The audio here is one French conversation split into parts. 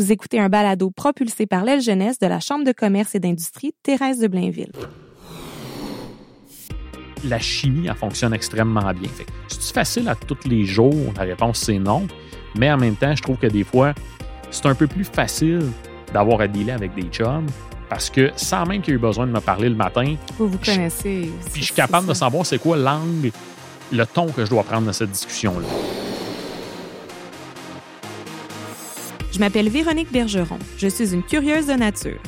Vous écoutez un balado propulsé par l'aile jeunesse de la Chambre de commerce et d'industrie Thérèse de Blainville. La chimie, elle fonctionne extrêmement bien. C'est facile à tous les jours? La réponse, c'est non. Mais en même temps, je trouve que des fois, c'est un peu plus facile d'avoir à dealer avec des chums parce que sans même qu'il ait eu besoin de me parler le matin, vous vous connaissez. puis je suis capable de savoir c'est quoi l'angle, le ton que je dois prendre dans cette discussion-là. Je m'appelle Véronique Bergeron. Je suis une curieuse de nature.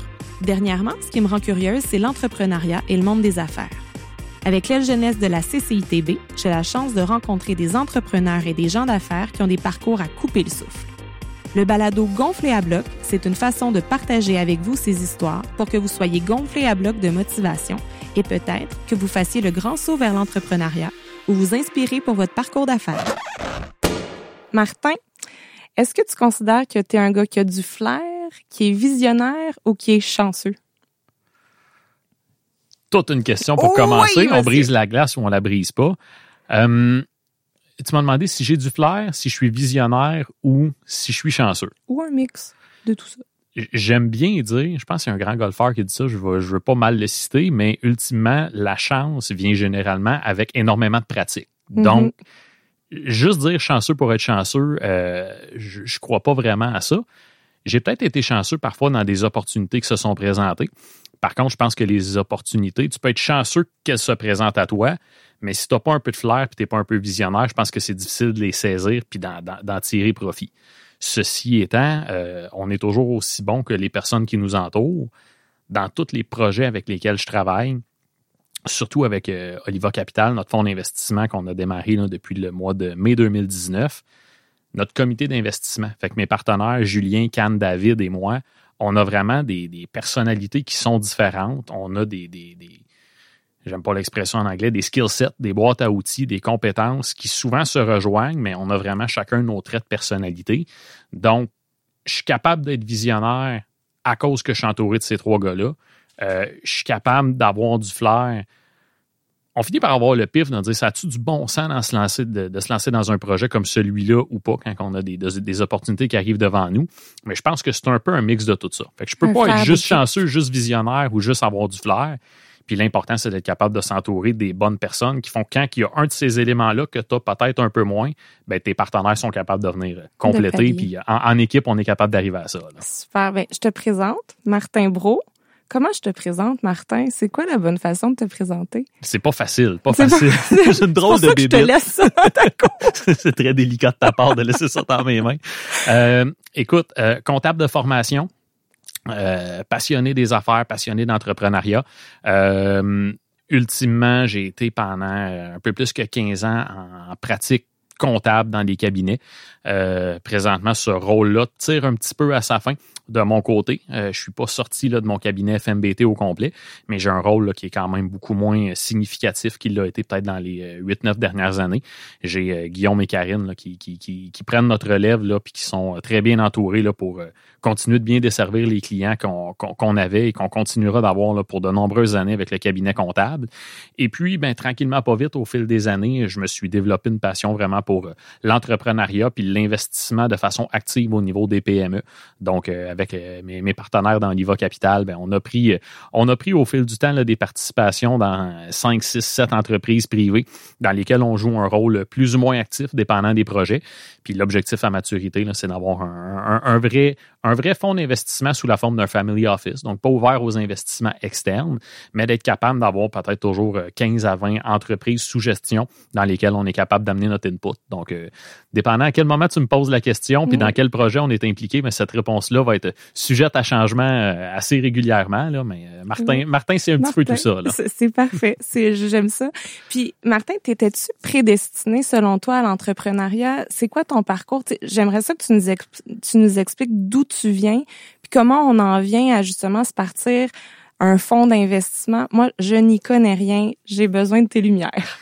Dernièrement, ce qui me rend curieuse, c'est l'entrepreneuriat et le monde des affaires. Avec l'aile jeunesse de la CCITB, j'ai la chance de rencontrer des entrepreneurs et des gens d'affaires qui ont des parcours à couper le souffle. Le balado Gonflé à bloc, c'est une façon de partager avec vous ces histoires pour que vous soyez gonflé à bloc de motivation et peut-être que vous fassiez le grand saut vers l'entrepreneuriat ou vous inspirer pour votre parcours d'affaires. Martin, est-ce que tu considères que tu es un gars qui a du flair, qui est visionnaire ou qui est chanceux? Toute une question pour commencer. on brise la glace ou on la brise pas. Euh, tu m'as demandé si j'ai du flair, si je suis visionnaire ou si je suis chanceux. Ou un mix de tout ça. J'aime bien dire, je pense qu'il y a un grand golfeur qui dit ça, je ne veux, pas mal le citer, mais ultimement, la chance vient généralement avec énormément de pratique. Mm-hmm. Donc, juste dire chanceux pour être chanceux, euh, je ne crois pas vraiment à ça. J'ai peut-être été chanceux parfois dans des opportunités qui se sont présentées. Par contre, je pense que les opportunités, tu peux être chanceux qu'elles se présentent à toi, mais si tu n'as pas un peu de flair et tu n'es pas un peu visionnaire, je pense que c'est difficile de les saisir puis d'en tirer profit. Ceci étant, euh, on est toujours aussi bon que les personnes qui nous entourent. Dans tous les projets avec lesquels je travaille, surtout avec euh, Oliva Capital, notre fonds d'investissement qu'on a démarré depuis le mois de mai 2019, notre comité d'investissement. Fait que mes partenaires, Julien, Cannes, David et moi, on a vraiment des, personnalités qui sont différentes. On a des, des, j'aime pas l'expression en anglais, des skill sets, des boîtes à outils, des compétences qui souvent se rejoignent, mais on a vraiment chacun nos traits de personnalité. Donc, je suis capable d'être visionnaire à cause que je suis entouré de ces trois gars-là. Euh, je suis capable d'avoir du flair on finit par avoir le pif de dire ça a-tu du bon sens de se, lancer, de, se lancer dans un projet comme celui-là ou pas quand on a des, des, opportunités qui arrivent devant nous? Mais je pense que c'est un peu un mix de tout ça. Fait que je peux pas être juste chanceux, juste visionnaire ou juste avoir du flair. Puis l'important, c'est d'être capable de s'entourer des bonnes personnes qui font quand il y a un de ces éléments-là que tu as peut-être un peu moins, ben, tes partenaires sont capables de venir compléter. puis en, équipe, on est capable d'arriver à ça. Super. Ben, je te présente Martin Bro. Comment je te présente, Martin? C'est quoi la bonne façon de te présenter? C'est pas facile, pas facile. C'est une drôle de bébé. Je te laisse ça dans ta C'est très délicat de ta part de laisser ça dans mes mains. Euh, écoute, euh, comptable de formation, euh, passionné des affaires, passionné d'entrepreneuriat. ultimement, j'ai été pendant un peu plus que 15 ans en pratique comptable dans des cabinets. présentement, ce rôle-là tire un petit peu à sa fin de mon côté. Euh, je suis pas sorti là, de mon cabinet FMBT au complet, mais j'ai un rôle qui est quand même beaucoup moins significatif qu'il l'a été peut-être dans les 8-9 euh, dernières années. J'ai euh, Guillaume et Karine là, qui, qui, qui, qui, prennent notre relève là, qui sont très bien entourés là, pour continuer de bien desservir les clients qu'on avait et qu'on continuera d'avoir pour de nombreuses années avec le cabinet comptable. Et puis, ben, tranquillement, pas vite, au fil des années, je me suis développé une passion vraiment pour l'entrepreneuriat puis l'investissement de façon active au niveau des PME. Donc, avec euh, mes, partenaires dans l'IVA Capital, ben, on a pris, euh, on a pris au fil du temps des participations dans 5, 6, 7 entreprises privées dans lesquelles on joue un rôle plus ou moins actif dépendant des projets. Puis l'objectif à maturité, c'est d'avoir un, vrai, un vrai fonds d'investissement sous la forme d'un family office, donc pas ouvert aux investissements externes, mais d'être capable d'avoir peut-être toujours 15 euh, à 20 entreprises sous gestion dans lesquelles on est capable d'amener notre input. Donc, dépendant à quel moment tu me poses la question, puis dans quel projet on est impliqué, mais cette réponse-là va être sujette à changement euh, assez régulièrement. Là, mais euh, Martin, Martin c'est un petit peu tout ça. C'est parfait. J'aime ça. Puis, Martin, t'étais-tu prédestiné selon toi à l'entrepreneuriat? C'est quoi ton parcours? J'aimerais ça que tu nous, tu nous expliques d'où tu viens, puis comment on en vient à justement se partir un fonds d'investissement. Moi, je n'y connais rien. J'ai besoin de tes lumières.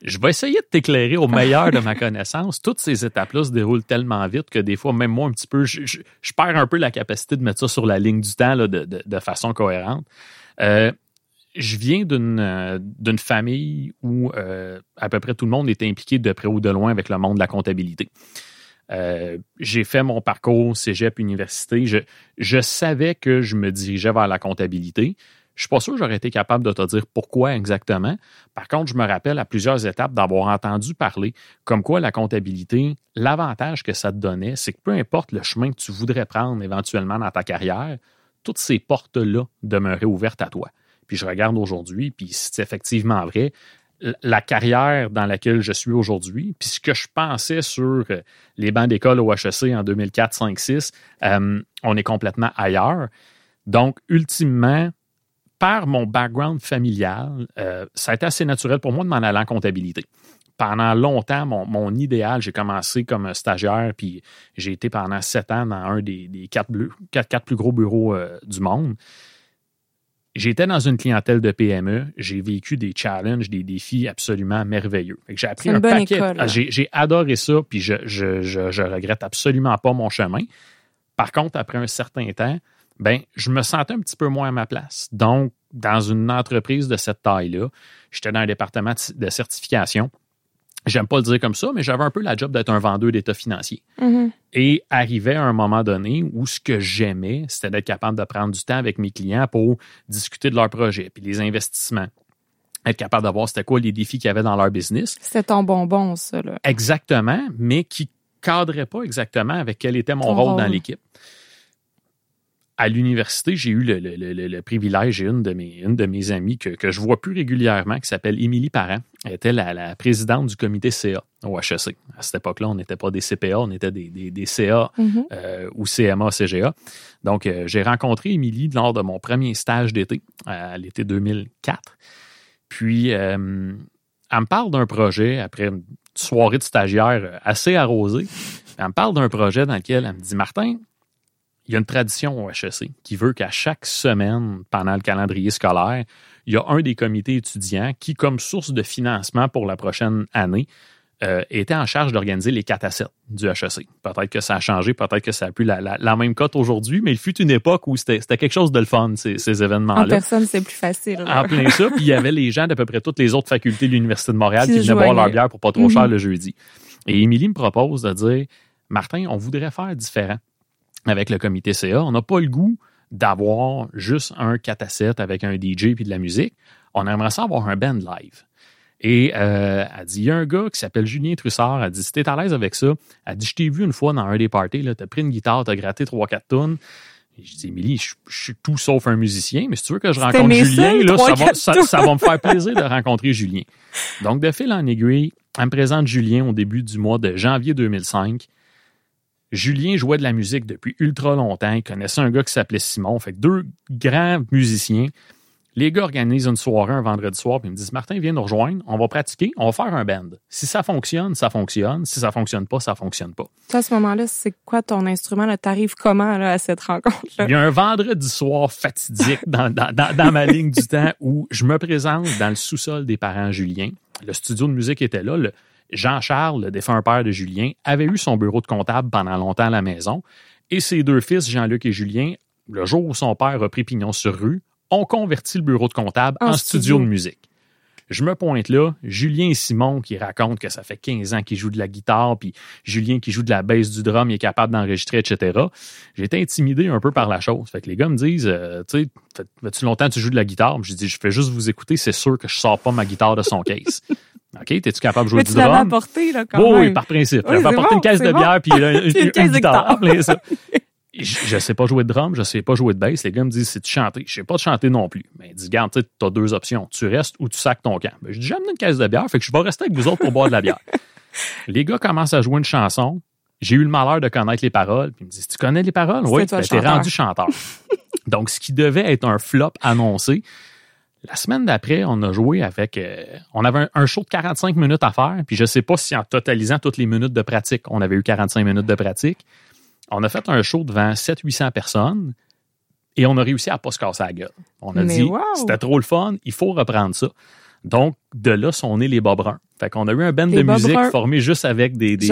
Je vais essayer de t'éclairer au meilleur de ma connaissance. Toutes ces étapes-là se déroulent tellement vite que des fois, même moi, un petit peu, je, perds un peu la capacité de mettre ça sur la ligne du temps de, façon cohérente. Euh, je viens d'une euh, famille où euh, à peu près tout le monde était impliqué de près ou de loin avec le monde de la comptabilité. Euh, j'ai fait mon parcours cégep université. Je, je savais que je me dirigeais vers la comptabilité. Je suis pas sûr que j'aurais été capable de te dire pourquoi exactement. Par contre, je me rappelle à plusieurs étapes d'avoir entendu parler comme quoi la comptabilité, l'avantage que ça te donnait, c'est que peu importe le chemin que tu voudrais prendre éventuellement dans ta carrière, toutes ces portes-là demeuraient ouvertes à toi. Puis je regarde aujourd'hui, puis c'est effectivement vrai, la carrière dans laquelle je suis aujourd'hui, puis ce que je pensais sur euh, les bancs d'école au HEC en 2004, 5, 6, on est complètement ailleurs. Donc, ultimement, par mon background familial, euh, ça a été assez naturel pour moi de m'en aller en comptabilité. Pendant longtemps, mon, idéal, j'ai commencé comme stagiaire, puis j'ai été pendant sept ans dans un des, quatre, plus gros bureaux euh, du monde. J'étais dans une clientèle de PME, j'ai vécu des challenges, des défis absolument merveilleux. J'ai appris un paquet. J'ai adoré ça, puis je, je, je, je regrette absolument pas mon chemin. Par contre, après un certain temps, ben, je me sentais un petit peu moins à ma place. Donc, dans une entreprise de cette taille-là, j'étais dans un département de certification. J'aime pas le dire comme ça, mais j'avais un peu la job d'être un vendeur d'état financier. Mm-hmm. Et arrivait à un moment donné où ce que j'aimais, c'était d'être capable de prendre du temps avec mes clients pour discuter de leurs projets, puis les investissements. Être capable de voir c'était quoi les défis qu'il y avait dans leur business. C'était ton bonbon, ça. Là. Exactement, mais qui cadrait pas exactement avec quel était mon rôle dans l'équipe à l'université, j'ai eu le, privilège et une de mes, une de mes amies que, que je vois plus régulièrement, qui s'appelle Émilie Parent. Elle était la, présidente du comité CA au HEC. À cette époque-là, on n'était pas des CPA, on était des, des, CA mm-hmm. euh, ou CMA, CGA. Donc, euh, j'ai rencontré Émilie lors de mon premier stage d'été, à l'été 2004. Puis, euh, elle me parle d'un projet après une soirée de stagiaire assez arrosée. Elle me parle d'un projet dans lequel elle me dit Martin, il y a une tradition au HEC qui veut qu'à chaque semaine, pendant le calendrier scolaire, il y a un des comités étudiants qui, comme source de financement pour la prochaine année, euh, était en charge d'organiser les 4 à 7 du HEC. Peut-être que ça a changé, peut-être que ça a plus la, même cote aujourd'hui, mais il fut une époque où c'était quelque chose de le fun, ces, événements-là. En personne, c'est plus facile. En plein ça, puis il y avait les gens d'à peu près toutes les autres facultés de l'Université de Montréal qui, venaient boire leur bière pour pas trop cher mhm. le jeudi. Et Émilie me propose de dire, Martin, on voudrait faire différent avec le comité CA. On n'a pas le goût d'avoir juste un 4 à 7 avec un DJ puis de la musique. On aimerait ça avoir un band live. Et euh, elle dit, il y a un gars qui s'appelle Julien Trussard. Elle dit, si t'es à l'aise avec ça, elle dit, je t'ai vu une fois dans un des parties, t'as pris une guitare, t'as gratté 3-4 tonnes. je dis, Émilie, je, suis tout sauf un musicien, mais si tu veux que je rencontre Julien, là, ça, va, ça, va, me faire plaisir de rencontrer Julien. Donc, de fil en aiguille, elle me présente Julien au début du mois de janvier 2005. Julien jouait de la musique depuis ultra longtemps. Il connaissait un gars qui s'appelait Simon. Fait que deux grands musiciens. Les gars organisent une soirée un vendredi soir, puis ils me disent Martin, viens nous rejoindre, on va pratiquer, on va faire un band. Si ça fonctionne, ça fonctionne. Si ça fonctionne pas, ça fonctionne pas. à ce moment-là, c'est quoi ton instrument? T'arrives comment à cette rencontre-là? Il y a un vendredi soir fatidique dans, dans ma ligne du temps où je me présente dans le sous-sol des parents Julien. Le studio de musique était là. Le, Jean-Charles, le défunt père de Julien, avait eu son bureau de comptable pendant longtemps à la maison, et ses deux fils, Jean-Luc et Julien, le jour où son père a pris pignon sur rue, ont converti le bureau de comptable en, studio. de musique. Je me pointe là, Julien et Simon qui racontent que ça fait 15 ans qu'ils jouent de la guitare, puis Julien qui joue de la basse du drum, il est capable d'enregistrer, etc. J'ai été intimidé un peu par la chose. Fait que les gars me disent, euh, tu sais, fais-tu longtemps que tu joues de la guitare? Je dis, je fais juste vous écouter, c'est sûr que je sors pas ma guitare de son case. OK, t'es-tu capable de jouer du drum? apporté, là, quand oui, Oui, par principe. Oui, apporté une caisse de bière puis une, une, guitare. je, ne sais pas jouer de drum, je sais pas jouer de bass. Les gars me disent, c'est tu chanter. Je sais pas de chanter non plus. Mais ils disent, garde, tu as deux options. Tu restes ou tu sacs ton camp. Ben, je dis, j'aime une caisse de bière, fait que je vais rester avec vous autres pour boire de la bière. les gars commencent à jouer une chanson. J'ai eu le malheur de connaître les paroles. Puis ils me disent, tu connais les paroles? Oui, ben, t'es rendu chanteur. Donc, ce qui devait être un flop annoncé, la semaine d'après, on a joué avec. Euh, on avait un, show de 45 minutes à faire, puis je ne sais pas si en totalisant toutes les minutes de pratique, on avait eu 45 minutes de pratique. On a fait un show devant 700-800 personnes et on a réussi à ne pas se casser la gueule. On a dit, c'était trop le fun, il faut reprendre ça. Donc, de là sont nés les Bobrins. Fait qu'on a eu un band de musique formé juste avec des, des,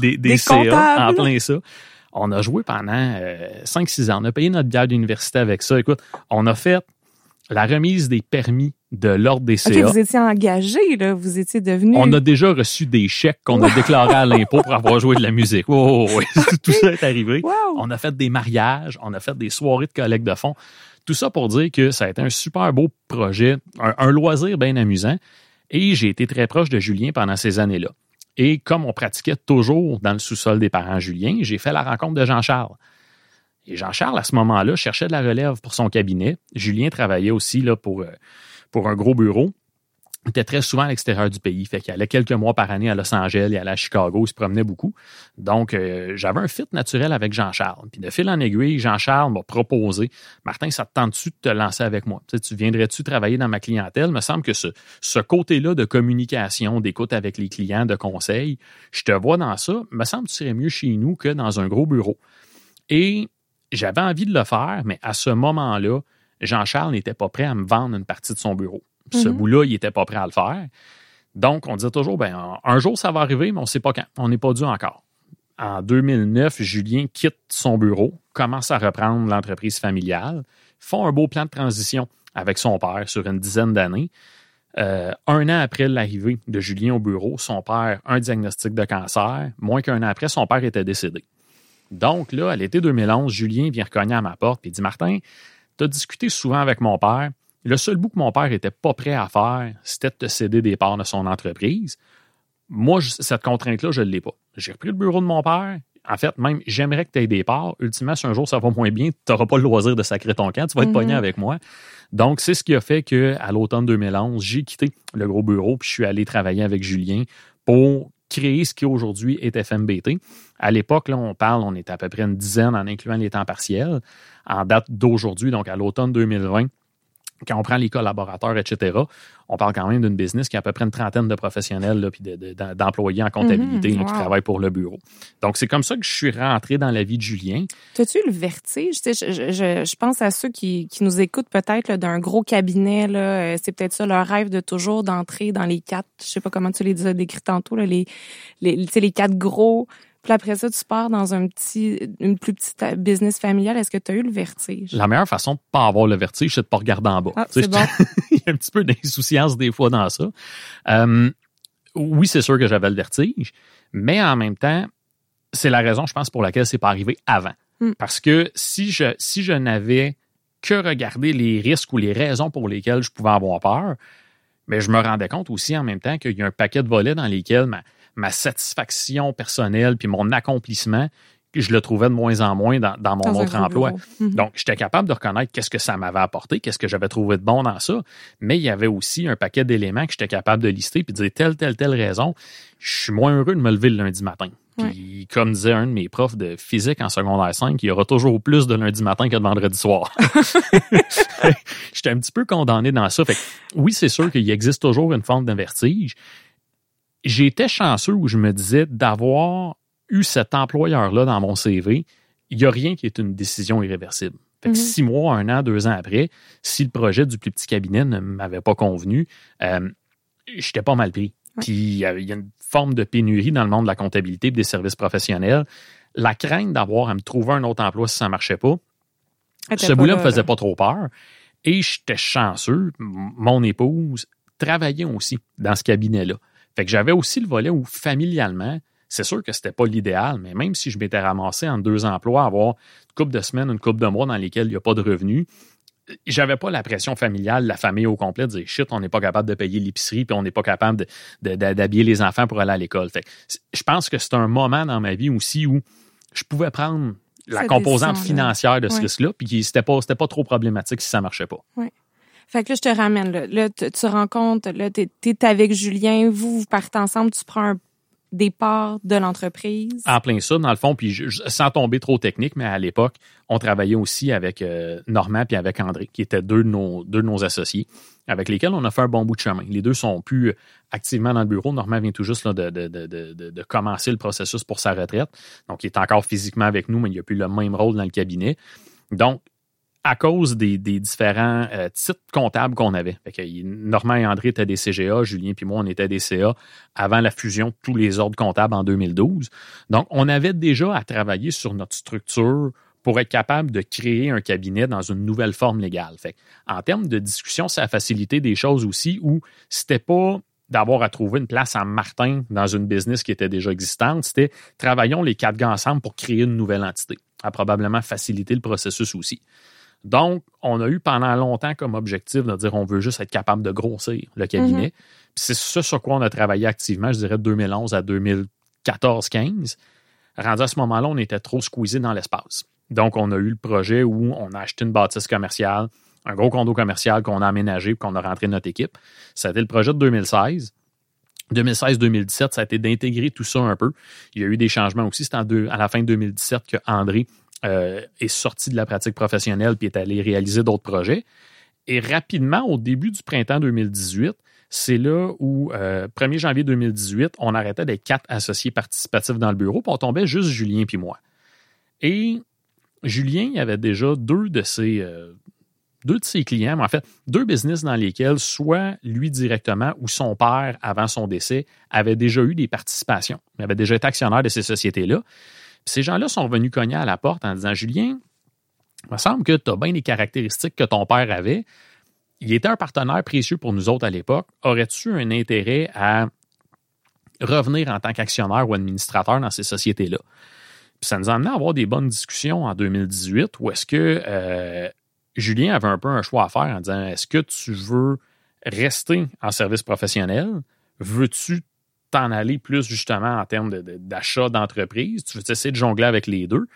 des, des, CA en plein ça. On a joué pendant 5-6 euh, ans. On a payé notre bière d'université avec ça. Écoute, on a fait la remise des permis de l'ordre des CA. Vous étiez engagé, là. Vous étiez devenu... On a déjà reçu des chèques qu'on a déclarés à l'impôt pour avoir joué de la musique. Oh, oui. Tout ça est arrivé. Wow. On a fait des mariages, on a fait des soirées de collecte de fonds. Tout ça pour dire que ça a été un super beau projet, un, un loisir bien amusant. Et j'ai été très proche de Julien pendant ces années-là. Et comme on pratiquait toujours dans le sous-sol des parents Julien, j'ai fait la rencontre de Jean-Charles. Et Jean-Charles, à ce moment-là, cherchait de la relève pour son cabinet. Julien travaillait aussi là, pour, euh, pour un gros bureau. Il était très souvent à l'extérieur du pays. Fait qu'il allait quelques mois par année à Los Angeles, il allait à Chicago, il se promenait beaucoup. Donc, euh, j'avais un fit naturel avec Jean-Charles. Puis de fil en aiguille, Jean-Charles m'a proposé Martin, ça te tente-tu de te lancer avec moi? Tu, tu viendrais-tu travailler dans ma clientèle? Il me semble que ce, ce côté-là de communication, d'écoute avec les clients, de conseils, je te vois dans ça. Il me semble que tu serais mieux chez nous que dans un gros bureau. Et j'avais envie de le faire, mais à ce moment-là, Jean-Charles n'était pas prêt à me vendre une partie de son bureau. Ce Mhm. bout-là, il n'était pas prêt à le faire. Donc, on disait toujours, ben, un jour, ça va arriver, mais on ne sait pas quand. On n'est pas dû encore. En 2009, Julien quitte son bureau, commence à reprendre l'entreprise familiale, font un beau plan de transition avec son père sur une dizaine d'années. Euh, un an après l'arrivée de Julien au bureau, son père, un diagnostic de cancer. Moins qu'un an après, son père était décédé. Donc, là, à l'été 2011, Julien vient recogner à ma porte et dit Martin, tu as discuté souvent avec mon père. Le seul bout que mon père était pas prêt à faire, c'était de te céder des parts de son entreprise. Moi, cette contrainte-là, je ne l'ai pas. J'ai repris le bureau de mon père. En fait, même, j'aimerais que tu aies des parts. Ultimement, si un jour ça va moins bien, tu n'auras pas le loisir de sacrer ton camp. Tu vas être Mhm. pogné avec moi. Donc, c'est ce qui a fait qu'à l'automne 2011, j'ai quitté le gros bureau puis je suis allé travailler avec Julien pour créer ce qui aujourd'hui est FMBT. À l'époque, là, on parle, on était à peu près une dizaine en incluant les temps partiels. En date d'aujourd'hui, donc à l'automne 2020, quand on prend les collaborateurs, etc., on parle quand même d'une business qui a à peu près une trentaine de professionnels là, puis de- de- d'em- d'employés en comptabilité Mhm, qui travaillent pour le bureau. Donc, c'est comme ça que je suis rentré dans la vie de Julien. T'as-tu le vertige? Je, je, je pense à ceux qui, qui nous écoutent peut-être d'un gros cabinet. Euh, c'est peut-être ça leur rêve de toujours d'entrer dans les quatre, je sais pas comment tu les as décrits tantôt, là, les, les, les quatre gros. Puis après ça, tu pars dans un petit, une plus petite euh, business familiale. Est-ce que tu as eu le vertige? La meilleure façon de pas avoir le vertige, c'est de pas regarder en bas. Ah, c'est bon. Il y a un petit peu d'insouciance des fois dans ça. Euh, oui, c'est sûr que j'avais le vertige, mais en même temps, c'est la raison, je pense, pour laquelle c'est pas arrivé avant. Hmm. Parce que si je, si je n'avais que regardé les risques ou les raisons pour lesquelles je pouvais avoir peur, mais je me rendais compte aussi en même temps qu'il y a un paquet de volets dans lesquels ma satisfaction personnelle puis mon accomplissement, je le trouvais de moins en moins dans, dans mon Dans autre emploi. Mhm. Donc, j'étais capable de reconnaître qu'est-ce que ça m'avait apporté, qu'est-ce que j'avais trouvé de bon dans ça, mais il y avait aussi un paquet d'éléments que j'étais capable de lister puis de dire telle, telle, telle raison, je suis moins heureux de me lever le lundi matin. Puis, comme disait un de mes profs de physique en secondaire 5, il y aura toujours plus de lundi matin que de vendredi soir. J'étais un petit peu condamné dans ça. Fait que, oui, c'est sûr qu'il existe toujours une forme de vertige. J'étais chanceux où je me disais d'avoir eu cet employeur-là dans mon CV, il n'y a rien qui est une décision irréversible. Fait que Mhm. six mois, un an, deux ans après, si le projet du plus petit cabinet ne m'avait pas convenu, euh, j'étais pas mal pris. Ouais. Puis il y a une forme de pénurie dans le monde de la comptabilité et des services professionnels. La crainte d'avoir à me trouver un autre emploi si ça marchait pas, ce bout-là là, me faisait pas trop peur. Et j'étais chanceux. Mon épouse travaillait aussi dans ce cabinet-là. Fait que j'avais aussi le volet où, familialement, c'est sûr que c'était pas l'idéal, mais même si je m'étais ramassé en deux emplois, avoir une couple de semaines, une couple de mois dans lesquels il n'y a pas de revenus, j'avais pas la pression familiale, la famille au complet, de dire shit, on n'est pas capable de payer l'épicerie, puis on n'est pas capable d'habiller les enfants pour aller à l'école. Fait que je pense que c'est un moment dans ma vie aussi où je pouvais prendre la composante financière de ce Ouais. risque-là, puis c'était pas, pas trop problématique si ça marchait pas. Fait que là, je te ramène. Là, là tu, tu rencontres, là, t'es es avec Julien, vous, vous partez ensemble, tu prends un, des parts de l'entreprise. En plein ça, dans le fond, puis sans tomber trop technique, mais à l'époque, on travaillait aussi avec euh, Normand puis avec André, qui étaient deux de, nos, deux de nos associés, avec lesquels on a fait un bon bout de chemin. Les deux sont plus activement dans le bureau. Normand vient tout juste de, de, de, de commencer le processus pour sa retraite. Donc, il est encore physiquement avec nous, mais il n'a plus le même rôle dans le cabinet. Donc, à cause des, différents euh, titres comptables qu'on avait. Fait que, Normand et André étaient des CGA, Julien puis moi, on était des CA avant la fusion de tous les ordres comptables en 2012. Donc, on avait déjà à travailler sur notre structure pour être capable de créer un cabinet dans une nouvelle forme légale. Fait en termes de discussion, ça a facilité des choses aussi où c'était pas d'avoir à trouver une place à Martin dans une business qui était déjà existante, c'était travaillons les quatre gars ensemble pour créer une nouvelle entité. A probablement facilité le processus aussi. Donc, on a eu pendant longtemps comme objectif de dire on veut juste être capable de grossir le cabinet. Mm-hmm. C'est ce sur quoi on a travaillé activement, je dirais de 2011 à 2014-15. Rendu à ce moment-là, on était trop squeezé dans l'espace. Donc, on a eu le projet où on a acheté une bâtisse commerciale, un gros condo commercial qu'on a aménagé et qu'on a rentré notre équipe. Ça a été le projet de 2016. 2016-2017, ça a été d'intégrer tout ça un peu. Il y a eu des changements aussi. C'est à la fin de 2017 que André euh, est sorti de la pratique professionnelle puis est allé réaliser d'autres projets. Et rapidement, au début du printemps 2018, c'est là où, 1er euh, janvier 2018, on arrêtait des quatre associés participatifs dans le bureau, puis on tombait juste Julien puis moi. Et Julien avait déjà deux de ses, euh, deux de ses clients, mais en fait, deux business dans lesquels soit lui directement ou son père, avant son décès, avait déjà eu des participations. Il avait déjà été actionnaire de ces sociétés-là. Ces gens-là sont venus cogner à la porte en disant Julien, il me semble que tu as bien les caractéristiques que ton père avait. Il était un partenaire précieux pour nous autres à l'époque. Aurais-tu un intérêt à revenir en tant qu'actionnaire ou administrateur dans ces sociétés-là? ça nous a amené à avoir des bonnes discussions en 2018 où est-ce que euh, Julien avait un peu un choix à faire en disant est-ce que tu veux rester en service professionnel? Veux-tu t'en aller plus justement en termes d'achat d'entreprise? Tu veux essayer de jongler avec les deux?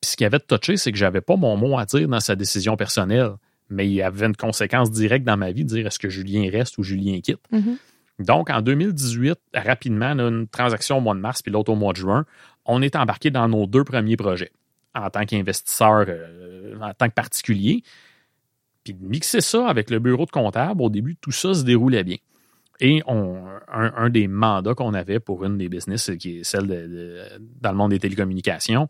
Puis ce qui avait touché, c'est que j'avais pas mon mot à dire dans sa décision personnelle, mais il y avait une conséquence directe dans ma vie de dire est-ce que Julien reste ou Julien quitte? Mm-hmm. Donc, en 2018, rapidement, une transaction au mois de mars puis l'autre au mois de juin, on est embarqué dans nos deux premiers projets en tant qu'investisseur, euh, en tant que particulier. Puis de mixer ça avec le bureau de comptable, au début, tout ça se déroulait bien. Et on, un, des mandats qu'on avait pour une des business, qui est celle de, dans le monde des télécommunications,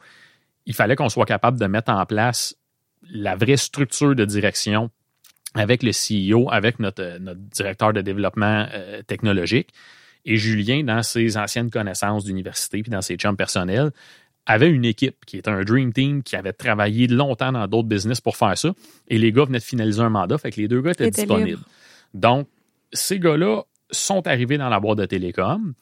il fallait qu'on soit capable de mettre en place la vraie structure de direction avec le CEO, avec notre, notre directeur de développement euh, technologique. Et Julien, dans ses anciennes connaissances d'université puis dans ses chums personnels, avait une équipe qui était un Dream Team qui avait travaillé longtemps dans d'autres business pour faire ça. Et les gars venaient de finaliser un mandat, fait que les deux gars étaient disponibles. Donc, ces gars-là sont arrivés dans la boîte de télécom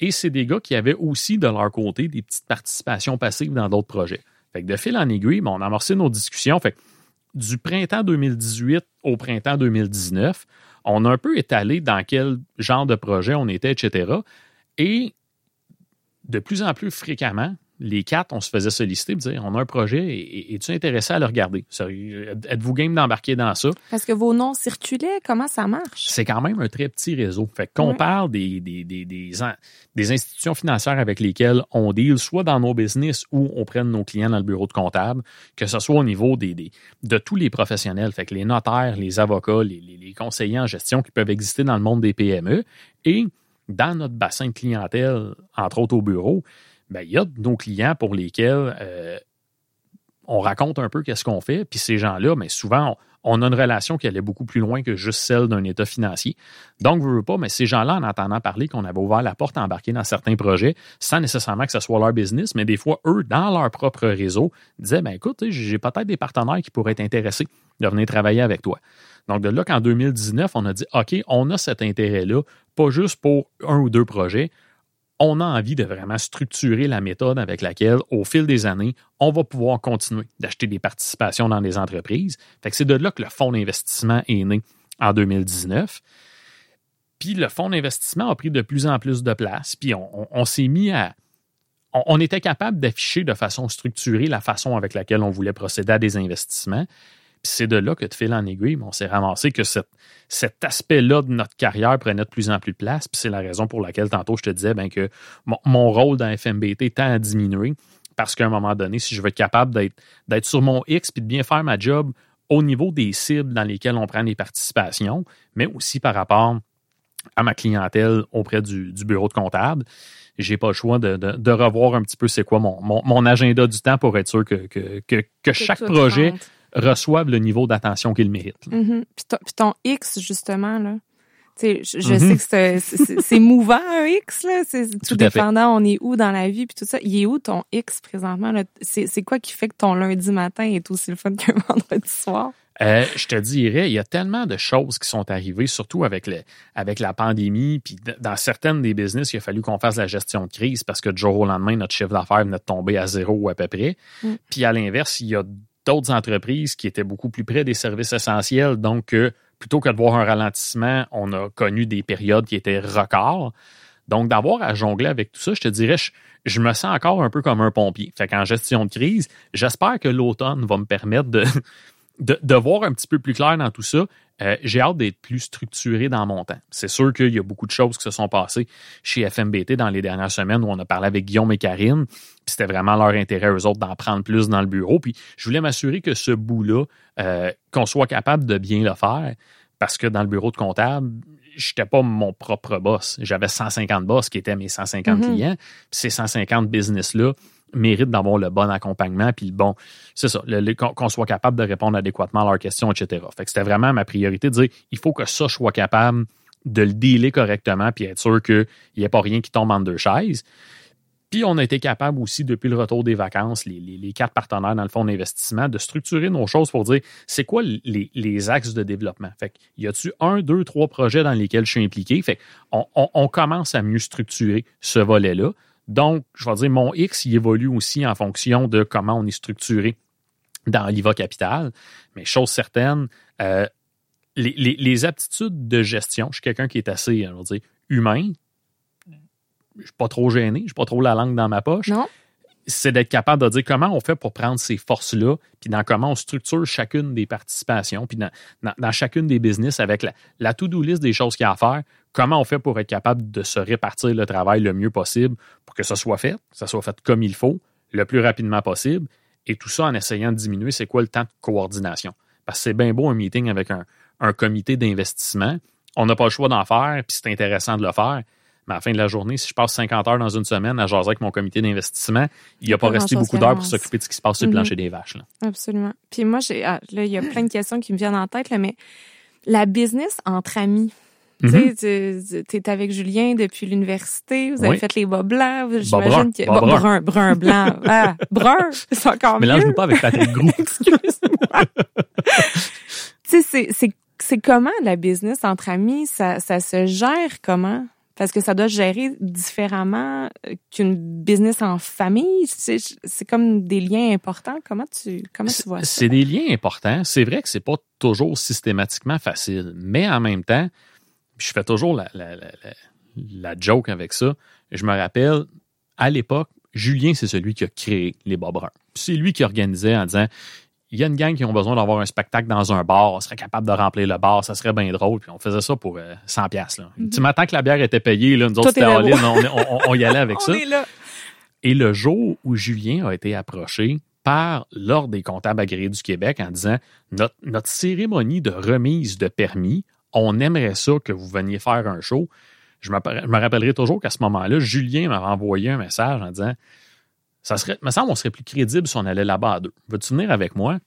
et c'est des gars qui avaient aussi de leur côté des petites participations passives dans d'autres projets. Fait que de fil en aiguille, on a amorcé nos discussions. Fait du printemps 2018 au printemps 2019, on a un peu étalé dans quel genre de projet on était, etc. Et de plus en plus fréquemment, les quatre, on se faisait solliciter, dire on a un projet, es-tu intéressé à le regarder? Êtes-vous game d'embarquer dans ça? Parce que vos noms circulaient, comment ça marche? C'est quand même un très petit réseau. Fait qu'on parle des, des, des, des, institutions financières avec lesquelles on deal, soit dans nos business ou on prenne nos clients dans le bureau de comptable, que ce soit au niveau des, des de tous les professionnels, fait que les notaires, les avocats, les, les conseillers en gestion qui peuvent exister dans le monde des PME et dans notre bassin de clientèle, entre autres au bureau, il y a nos clients pour lesquels euh, on raconte un peu qu'est-ce qu'on fait, puis ces gens-là, mais souvent, on, a une relation qui allait beaucoup plus loin que juste celle d'un état financier. Donc, vous veux pas, mais ces gens-là, en entendant parler qu'on avait ouvert la porte à embarquer dans certains projets, sans nécessairement que ce soit leur business, mais des fois, eux, dans leur propre réseau, disaient, ben écoute, j'ai peut-être des partenaires qui pourraient être intéressés de venir travailler avec toi. Donc, de là qu'en 2019, on a dit, OK, on a cet intérêt-là, pas juste pour un ou deux projets, on a envie de vraiment structurer la méthode avec laquelle, au fil des années, on va pouvoir continuer d'acheter des participations dans des entreprises. c'est de là que le fonds d'investissement est né en 2019. Puis le fonds d'investissement a pris de plus en plus de place. Puis on, s'est mis à. on, était capable d'afficher de façon structurée la façon avec laquelle on voulait procéder à des investissements. C'est de là que de fil en aiguille, on s'est ramassé que cet aspect-là de notre carrière prenait de plus en plus de place. Puis c'est la raison pour laquelle tantôt je te disais ben, que mon, rôle dans FMBT tend à diminuer. Parce qu'à un moment donné, si je veux être capable d'être sur mon X puis de bien faire ma job au niveau des cibles dans lesquelles on prend des participations, mais aussi par rapport à ma clientèle auprès du, bureau de comptable, j'ai pas le choix de, revoir un petit peu c'est quoi mon, agenda du temps pour être sûr que, que, chaque projet reçoivent le niveau d'attention qu'ils méritent. Mm-hmm. puis, ton, X, justement, là, je, je sais que c'est mouvant un X là, c'est tout, dépendant. On est où dans la vie puis tout ça. Il est où ton X présentement C'est quoi qui fait que ton lundi matin est aussi le fun qu'un vendredi soir? Euh, je te dirais, il y a tellement de choses qui sont arrivées, surtout avec, le, avec la pandémie, puis dans certaines des business, il a fallu qu'on fasse la gestion de crise parce que du jour au lendemain, notre chiffre d'affaires venait de tomber à zéro ou à peu près. Mm. Puis à l'inverse, il y a d'autres entreprises qui étaient beaucoup plus près des services essentiels, donc euh, plutôt que de voir un ralentissement, on a connu des périodes qui étaient records. Donc, d'avoir à jongler avec tout ça, je te dirais, je, me sens encore un peu comme un pompier. Fait qu'en gestion de crise, j'espère que l'automne va me permettre de, de, voir un petit peu plus clair dans tout ça. Euh, j'ai hâte d'être plus structuré dans mon temps. C'est sûr qu'il y a beaucoup de choses qui se sont passées chez FMBT dans les dernières semaines où on a parlé avec Guillaume et Karine. Puis c'était vraiment leur intérêt, eux autres, d'en prendre plus dans le bureau. Puis je voulais m'assurer que ce bout-là, euh, qu'on soit capable de bien le faire. Parce que dans le bureau de comptable, je n'étais pas mon propre boss. J'avais 150 boss qui étaient mes 150 mm-hmm. clients. Puis ces 150 business-là, mérite d'avoir le bon accompagnement, puis le bon, c'est ça, qu'on soit capable de répondre adéquatement à leurs questions, etc. Fait que c'était vraiment ma priorité de dire, il faut que ça, soit capable de le dealer correctement, puis être sûr qu'il n'y ait pas rien qui tombe en deux chaises. Puis on a été capable aussi, depuis le retour des vacances, les, quatre partenaires dans le fonds d'investissement, de structurer nos choses pour dire c'est quoi les, axes de développement? Fait que, y a-tu un, deux, trois projets dans lesquels je suis impliqué? Fait on, on commence à mieux structurer ce volet-là. Donc, je vais dire, mon X, il évolue aussi en fonction de comment on est structuré dans l'IVA Capital. Mais chose certaine, euh, les, aptitudes de gestion, je suis quelqu'un qui est assez, on va dire, humain. Je ne suis pas trop gêné, je n'ai pas trop la langue dans ma poche. Non c'est d'être capable de dire comment on fait pour prendre ces forces-là, puis dans comment on structure chacune des participations, puis dans, chacune des business avec la, to-do list des choses qu'il y a à faire, comment on fait pour être capable de se répartir le travail le mieux possible pour que ça soit fait, que ça soit fait comme il faut, le plus rapidement possible, et tout ça en essayant de diminuer c'est quoi le temps de coordination. Parce que c'est bien beau un meeting avec un, un comité d'investissement, on n'a pas le choix d'en faire, puis c'est intéressant de le faire, mais à la fin de la journée, si je passe 50 heures dans une semaine à jaser avec mon comité d'investissement, il n'y a pas resté beaucoup d'heures pour s'occuper de ce qui se passe sur le plancher des vaches. Là. Absolument. Puis moi, j'ai, ah, là, il y a plein de questions qui me viennent en tête, là, mais la business entre amis. Tu mhm. es avec Julien depuis l'université, vous avez fait les bas blancs, j'imagine que... brun. brun, brun, blanc. Ah, brun, c'est encore mieux. Mélange-nous pas avec Patrick Grou. Excuse-moi. tu sais, c'est comment la business entre amis? Ça, ça se gère comment? Parce que ça doit gérer différemment euh, qu'une business en famille. C'est comme des liens importants. Comment tu, comment tu vois ça? C'est des liens importants. C'est vrai que c'est pas toujours systématiquement facile, mais en même temps, je fais toujours la, la, la, la joke avec ça. Je me rappelle, à l'époque, Julien, c'est celui qui a créé les Bob C'est lui qui organisait en disant il y a une gang qui ont besoin d'avoir un spectacle dans un bar, on serait capable de remplir le bar, ça serait bien drôle. Puis on faisait ça pour 100 euh, pièces. Là. Mm -hmm. que la bière était payée, là, nous autres, c'était on, y allait avec ça. Et le jour où Julien a été approché par l'Ordre des comptables agréés du Québec en disant notre, notre cérémonie de remise de permis, on aimerait ça que vous veniez faire un show. Je me rappellerai toujours qu'à ce moment-là, Julien m'a envoyé un message en disant ça serait, me semble, on serait plus crédible si on allait là-bas à deux. Veux-tu venir avec moi?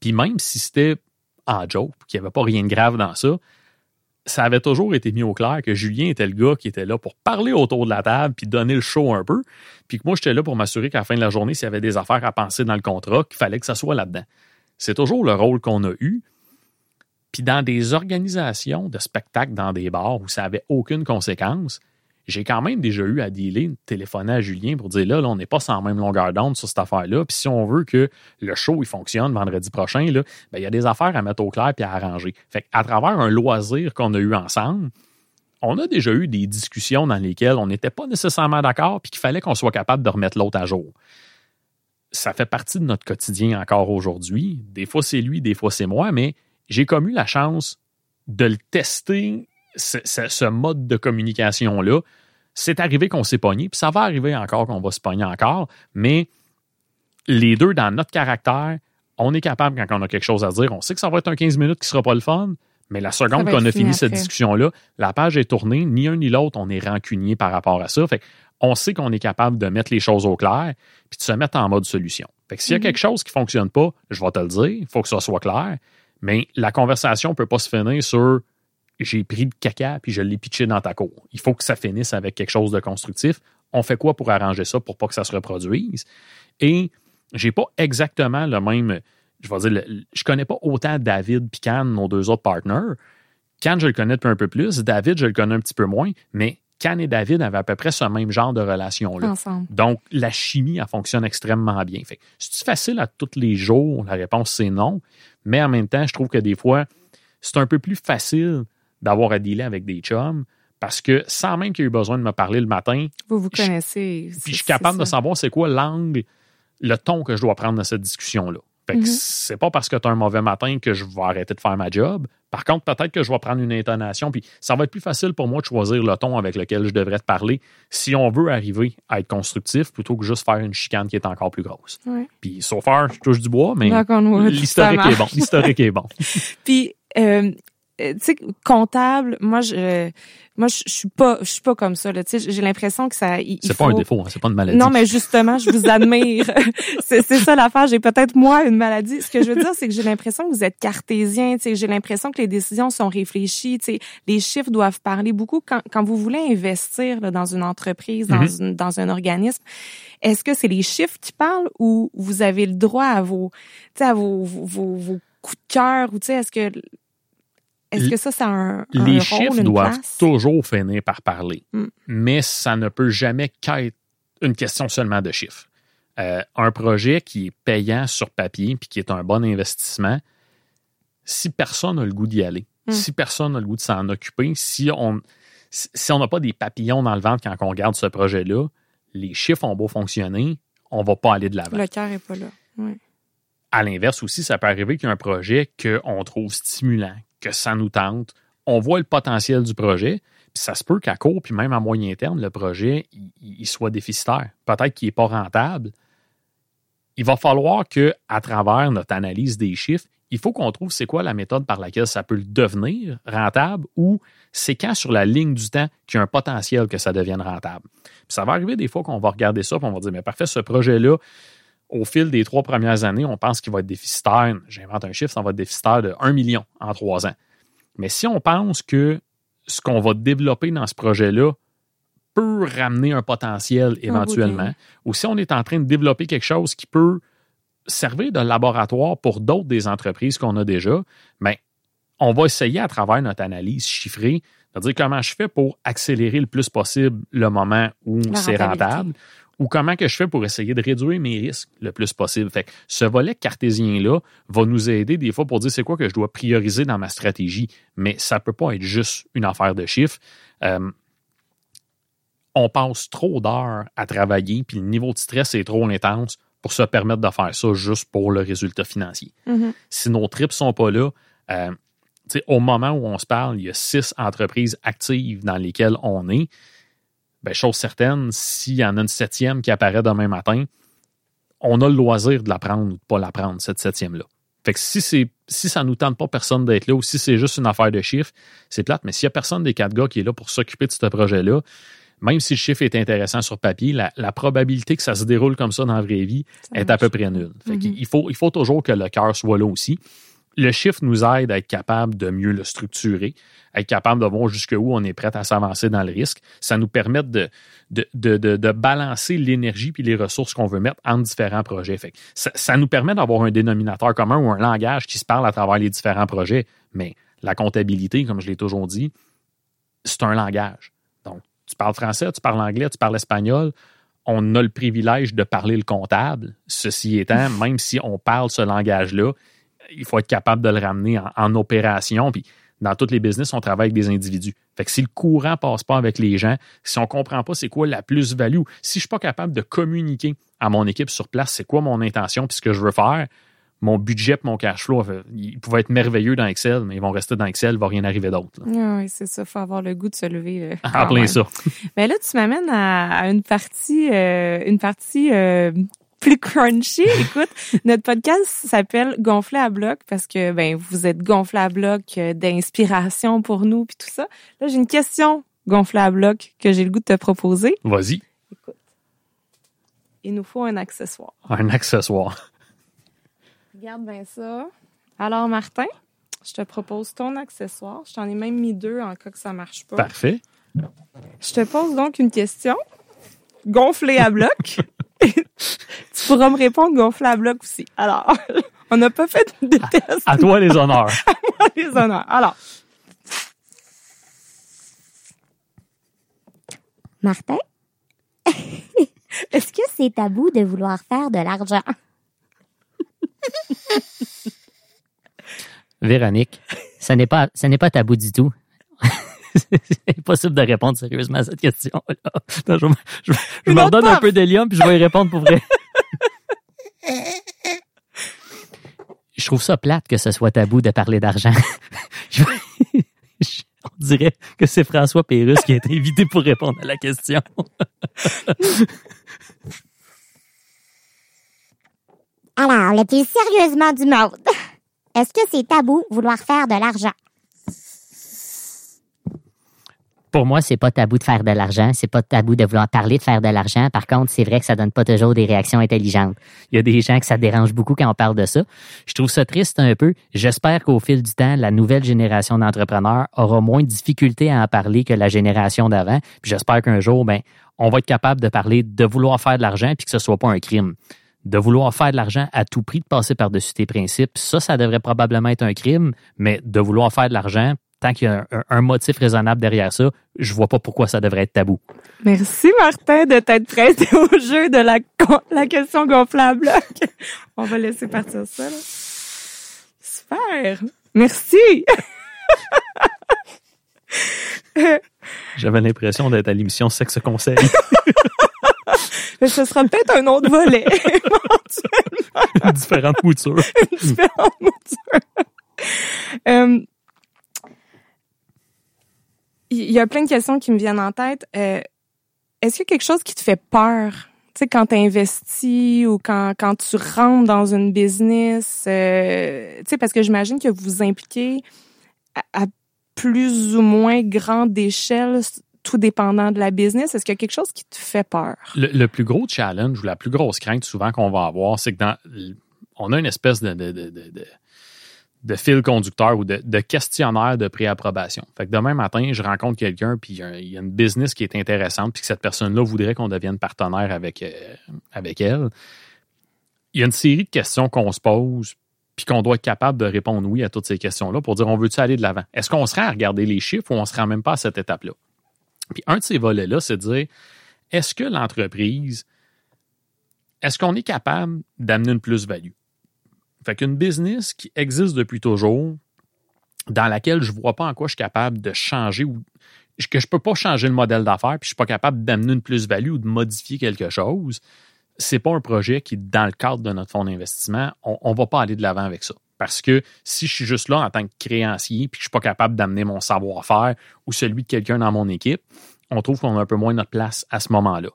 Puis même si c'était en joke, qu'il n'y avait pas rien de grave dans ça, ça avait toujours été mis au clair que Julien était le gars qui était là pour parler autour de la table puis donner le show un peu. Puis que moi, j'étais là pour m'assurer qu'à la fin de la journée, s'il y avait des affaires à penser dans le contrat, qu'il fallait que ça soit là-dedans. C'est toujours le rôle qu'on a eu. Puis dans des organisations de spectacles dans des bars où ça n'avait aucune conséquence, j'ai quand même déjà eu à dealer, téléphoner à Julien pour dire là, là on n'est pas sans même longueur d'onde sur cette affaire-là. Puis si on veut que le show il fonctionne vendredi prochain, là, ben, il y a des affaires à mettre au clair et à arranger. Fait à travers un loisir qu'on a eu ensemble, on a déjà eu des discussions dans lesquelles on n'était pas nécessairement d'accord puis qu'il fallait qu'on soit capable de remettre l'autre à jour. Ça fait partie de notre quotidien encore aujourd'hui. Des fois c'est lui, des fois c'est moi, mais j'ai comme eu la chance de le tester ce, mode de communication-là, c'est arrivé qu'on s'est pogné, puis ça va arriver encore qu'on va se pogner encore, mais les deux, dans notre caractère, on est capable, quand on a quelque chose à dire, on sait que ça va être un 15 minutes qui sera pas le fun, mais la seconde qu'on a fini cette discussion-là, la page est tournée, ni un ni l'autre, on est rancunier par rapport à ça. Fait on sait qu'on est capable de mettre les choses au clair, puis de se mettre en mode solution. Fait que s'il y a mm-hmm. quelque chose qui fonctionne pas, je vais te le dire, il faut que ça soit clair, mais la conversation ne peut pas se finir sur j'ai pris le caca puis je l'ai pitché dans ta cour. Il faut que ça finisse avec quelque chose de constructif. On fait quoi pour arranger ça pour pas que ça se reproduise? Et j'ai pas exactement le même. Je vais dire, je connais pas autant David et Can, nos deux autres partners. Can, je le connais depuis un peu plus. David, je le connais un petit peu moins. Mais Can et David avaient à peu près ce même genre de relation-là. Donc, la chimie, elle fonctionne extrêmement bien. Fait c'est facile à tous les jours? La réponse, c'est non. Mais en même temps, je trouve que des fois, c'est un peu plus facile d'avoir à dealer avec des chums parce que sans même qu'il ait eu besoin de me parler le matin. Vous vous connaissez. puis je suis capable de savoir c'est quoi l'angle, le ton que je dois prendre dans cette discussion-là. Fait mm-hmm. c'est pas parce que tu as un mauvais matin que je vais arrêter de faire ma job. Par contre, peut-être que je vais prendre une intonation, puis ça va être plus facile pour moi de choisir le ton avec lequel je devrais te parler si on veut arriver à être constructif plutôt que juste faire une chicane qui est encore plus grosse. Puis, so far, je touche du bois, mais l'historique est bon. L'historique est bon. puis, euh, tu sais comptable moi je moi je, suis pas je suis pas comme ça là. Tu sais j'ai l'impression que ça c'est pas un défaut hein, c'est pas une maladie. Non mais justement je vous admire. C'est c'est ça l'affaire. J'ai peut-être moi une maladie. Ce que je veux dire c'est que j'ai l'impression que vous êtes cartésien tu sais. J'ai l'impression que les décisions sont réfléchies tu sais. Les chiffres doivent parler beaucoup. Quand quand vous voulez investir là, dans une entreprise dans mm-hmm. une, dans un organisme est-ce que c'est les chiffres qui parlent ou vous avez le droit à vos tu sais à vos, vos, vos coups de cœur ou tu sais est-ce que est-ce que ça, c'est un, un Les chiffres doivent toujours finir par parler, hmm. mais ça ne peut jamais qu'être une question seulement de chiffres. Euh, un projet qui est payant sur papier puis qui est un bon investissement, si personne n'a le goût d'y aller, hmm. si personne n'a le goût de s'en occuper, si on si on n'a pas des papillons dans le ventre quand on regarde ce projet-là, les chiffres ont beau fonctionner, on ne va pas aller de l'avant. Le cœur n'est pas là. À l'inverse aussi, ça peut arriver qu'il y a un projet qu'on trouve stimulant, que ça nous tente. On voit le potentiel du projet. Puis ça se peut qu'à court, puis même à moyen terme, le projet il, soit déficitaire. Peut-être qu'il n'est pas rentable. Il va falloir que, à travers notre analyse des chiffres, il faut qu'on trouve c'est quoi la méthode par laquelle ça peut devenir rentable ou c'est quand sur la ligne du temps qu'il y a un potentiel que ça devienne rentable. ça va arriver des fois qu'on va regarder ça et on va dire, mais parfait, ce projet-là, au fil des trois premières années, on pense qu'il va être déficitaire. J'invente un chiffre, ça va être déficitaire de 1 million en trois ans. Mais si on pense que ce qu'on va développer dans ce projet-là peut ramener un potentiel éventuellement, ou si on est en train de développer quelque chose qui peut servir de laboratoire pour d'autres des entreprises qu'on a déjà, bien, on va essayer à travers notre analyse chiffrée de dire comment je fais pour accélérer le plus possible le moment où c'est rentable ou comment que je fais pour essayer de réduire mes risques le plus possible. Fait ce volet cartésien-là va nous aider des fois pour dire c'est quoi que je dois prioriser dans ma stratégie, mais ça peut pas être juste une affaire de chiffres. Euh, on passe trop d'heures à travailler, puis le niveau de stress est trop intense pour se permettre de faire ça juste pour le résultat financier. Mm-hmm. Si nos trips sont pas là, euh, au moment où on se parle, il y a six entreprises actives dans lesquelles on est. Ben, chose certaine, s'il y en a une septième qui apparaît demain matin, on a le loisir de la prendre ou de ne pas la prendre, cette septième-là. Fait que si, c'est, si ça ne nous tente pas personne d'être là ou si c'est juste une affaire de chiffres, c'est plate. Mais s'il n'y a personne des quatre gars qui est là pour s'occuper de ce projet-là, même si le chiffre est intéressant sur papier, la, probabilité que ça se déroule comme ça dans la vraie vie est à peu près nulle. Mm-hmm. il, faut, il faut toujours que le cœur soit là aussi le chiffre nous aide à être capable de mieux le structurer, à être capable de voir jusqu'où on est prêt à s'avancer dans le risque. Ça nous permet de, balancer l'énergie puis les ressources qu'on veut mettre en différents projets. Ça nous permet d'avoir un dénominateur commun ou un langage qui se parle à travers les différents projets. Mais la comptabilité, comme je l'ai toujours dit, c'est un langage. Donc, tu parles français, tu parles anglais, tu parles espagnol, on a le privilège de parler le comptable. Ceci étant, même si on parle ce langage-là, il faut être capable de le ramener en, opération. Puis dans tous les business, on travaille avec des individus. Fait que si le courant passe pas avec les gens, si on comprend pas c'est quoi la plus-value, si je suis pas capable de communiquer à mon équipe sur place c'est quoi mon intention puis ce que je veux faire, mon budget, mon cash flow, il pouvait être merveilleux dans Excel, mais ils vont rester dans Excel, il va rien arriver d'autre. Ah oui, c'est ça. Il faut avoir le goût de se lever. Euh, en plein ça. Mais là, tu m'amènes à, une partie, euh, une partie euh, plus crunchy. Écoute, notre podcast s'appelle Gonflé à bloc parce que ben vous êtes gonflé à bloc euh, d'inspiration pour nous puis tout ça. Là, j'ai une question gonflé à bloc que j'ai le goût de te proposer. Vas-y. Écoute. Il nous faut un accessoire. Un accessoire. Regarde bien ça. Alors Martin, je te propose ton accessoire. Je t'en ai même mis deux en cas que ça marche pas. Parfait. Je te pose donc une question. Gonflée à bloc. tu pourras me répondre gonflé à bloc aussi. Alors, on n'a pas fait de test. À toi les honneurs. à moi les honneurs. Alors. Martin, est-ce que c'est tabou de vouloir faire de l'argent? Véronique, ce n'est pas, ce n'est pas tabou du tout. c'est impossible de répondre sérieusement à cette question. -là. je, je, je me redonne un peu d'hélium puis je vais y répondre pour vrai. Je trouve ça plate que ce soit tabou de parler d'argent. On dirait que c'est François Pérusse qui a été invité pour répondre à la question. Alors, le plus sérieusement du monde, est-ce que c'est tabou vouloir faire de l'argent? Pour moi, c'est pas tabou de faire de l'argent. C'est pas tabou de vouloir parler de faire de l'argent. Par contre, c'est vrai que ça donne pas toujours des réactions intelligentes. Il y a des gens que ça dérange beaucoup quand on parle de ça. Je trouve ça triste un peu. J'espère qu'au fil du temps, la nouvelle génération d'entrepreneurs aura moins de difficultés à en parler que la génération d'avant. J'espère qu'un jour, ben, on va être capable de parler de vouloir faire de l'argent puis que ce soit pas un crime de vouloir faire de l'argent à tout prix, de passer par-dessus tes principes, ça, ça devrait probablement être un crime, mais de vouloir faire de l'argent, tant qu'il y a un, un, motif raisonnable derrière ça, je vois pas pourquoi ça devrait être tabou. Merci, Martin, de t'être prêté au jeu de la, la question gonflable. On va laisser partir ça. Là. Super. Merci. J'avais l'impression d'être à l'émission Sexe Conseil. Mais ce sera peut-être un autre volet, éventuellement. Différentes moutures. Différentes moutures. Euh, il y a plein de questions qui me viennent en tête. Euh, Est-ce qu'il y a quelque chose qui te fait peur? Tu sais, quand tu investis ou quand, quand tu rentres dans une business, euh, tu sais, parce que j'imagine que vous vous impliquez à, plus ou moins grande échelle, tout dépendant de la business. Est-ce qu'il y a quelque chose qui te fait peur? Le, plus gros challenge ou la plus grosse crainte souvent qu'on va avoir, c'est que dans, on a une espèce de de fil conducteur ou de, de questionnaire de préapprobation. Fait que demain matin, je rencontre quelqu'un, puis il y a une business qui est intéressante, puis que cette personne-là voudrait qu'on devienne partenaire avec, euh, avec elle. Il y a une série de questions qu'on se pose, puis qu'on doit être capable de répondre oui à toutes ces questions-là pour dire on veut-tu aller de l'avant? Est-ce qu'on serait à regarder les chiffres ou on ne se même pas à cette étape-là? Puis un de ces volets-là, c'est de dire est-ce que l'entreprise, est-ce qu'on est capable d'amener une plus-value? Fait qu'une business qui existe depuis toujours, dans laquelle je vois pas en quoi je suis capable de changer ou que je peux pas changer le modèle d'affaires, puis je suis pas capable d'amener une plus-value ou de modifier quelque chose, c'est pas un projet qui, dans le cadre de notre fonds d'investissement, on, on va pas aller de l'avant avec ça. Parce que si je suis juste là en tant que créancier, puis que je suis pas capable d'amener mon savoir-faire ou celui de quelqu'un dans mon équipe, on trouve qu'on a un peu moins notre place à ce moment-là.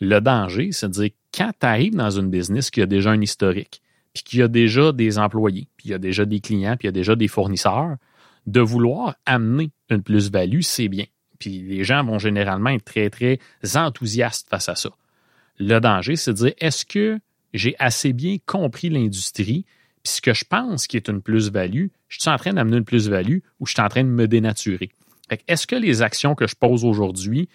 Le danger, c'est de dire quand tu arrives dans une business qui a déjà un historique, puis qu'il y a déjà des employés, puis il y a déjà des clients, puis il y a déjà des fournisseurs, de vouloir amener une plus-value, c'est bien. Puis les gens vont généralement être très, très enthousiastes face à ça. Le danger, c'est de dire, est-ce que j'ai assez bien compris l'industrie, puis ce que je pense qui est une plus-value, je suis en train d'amener une plus-value ou je suis en train de me dénaturer? Est-ce que les actions que je pose aujourd'hui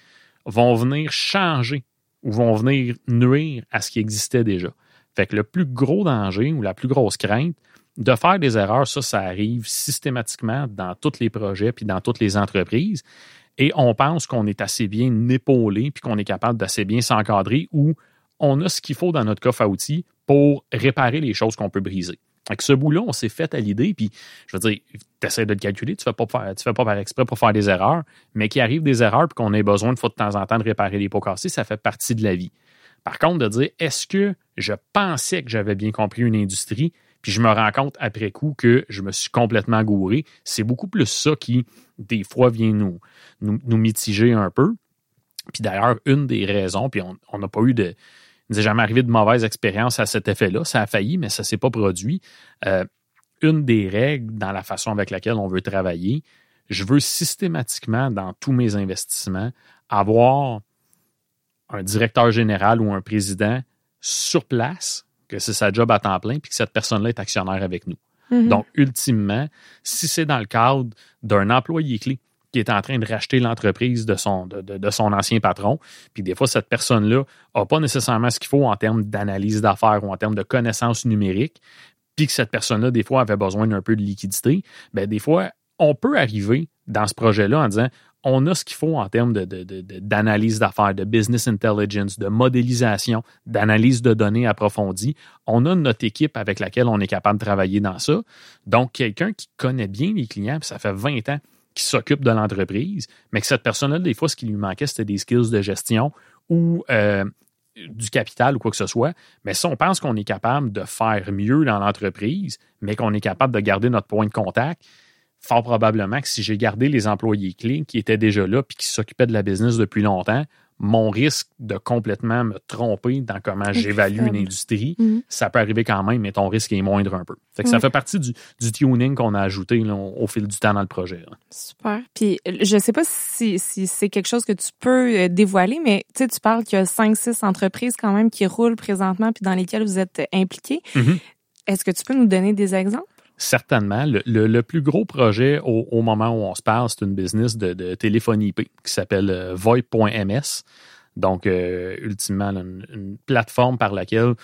vont venir changer ou vont venir nuire à ce qui existait déjà? Fait que le plus gros danger ou la plus grosse crainte de faire des erreurs, ça, ça arrive systématiquement dans tous les projets puis dans toutes les entreprises. Et on pense qu'on est assez bien épaulé puis qu'on est capable d'assez bien s'encadrer ou on a ce qu'il faut dans notre coffre à outils pour réparer les choses qu'on peut briser. Avec ce bout-là, on s'est fait à l'idée, puis je veux dire, tu essaies de le calculer, tu ne fais, pas tu fais pas par exprès pour faire des erreurs, mais qu'il arrive des erreurs puis qu'on ait besoin de fois de temps en temps de réparer les pots cassés, ça fait partie de la vie. Par contre, de dire, est-ce que je pensais que j'avais bien compris une industrie, puis je me rends compte après coup que je me suis complètement gouré, c'est beaucoup plus ça qui, des fois, vient nous, nous, mitiger un peu. Puis d'ailleurs, une des raisons, puis on n'a pas eu de... Il n'est jamais arrivé de mauvaise expérience à cet effet-là. Ça a failli, mais ça ne s'est pas produit. Euh, une des règles dans la façon avec laquelle on veut travailler, je veux systématiquement, dans tous mes investissements, avoir un directeur général ou un président sur place, que c'est sa job à temps plein, puis que cette personne-là est actionnaire avec nous. Mm-hmm. Donc, ultimement, si c'est dans le cadre d'un employé clé qui est en train de racheter l'entreprise de son, de, son ancien patron. Puis des fois, cette personne-là n'a pas nécessairement ce qu'il faut en termes d'analyse d'affaires ou en termes de connaissances numériques, puis que cette personne-là, des fois, avait besoin d'un peu de liquidité. Bien, des fois, on peut arriver dans ce projet-là en disant on a ce qu'il faut en termes d'analyse d'affaires, de business intelligence, de modélisation, d'analyse de données approfondie. On a notre équipe avec laquelle on est capable de travailler dans ça. Donc, quelqu'un qui connaît bien les clients, puis ça fait 20 ans qui s'occupe de l'entreprise, mais que cette personne-là, des fois, ce qui lui manquait, c'était des skills de gestion ou euh, du capital ou quoi que ce soit. Mais si on pense qu'on est capable de faire mieux dans l'entreprise, mais qu'on est capable de garder notre point de contact, fort probablement que si j'ai gardé les employés clés qui étaient déjà là puis qui s'occupaient de la business depuis longtemps, mon risque de complètement me tromper dans comment j'évalue une industrie, mhm. ça peut arriver quand même, mais ton risque est moindre un peu. Fait que Ça fait partie du, tuning qu'on a ajouté au, fil du temps dans le projet. Super. Puis je sais pas si, c'est quelque chose que tu peux euh, dévoiler, mais tu parles qu'il y a 5-6 entreprises quand même qui roulent présentement puis dans lesquelles vous êtes impliqués. Mhm. Est-ce que tu peux nous donner des exemples? Certainement. Le, plus gros projet au, moment où on se parle, c'est une business de, téléphonie IP qui s'appelle euh, VoIP.ms. Donc, euh, ultimement, une, plateforme par laquelle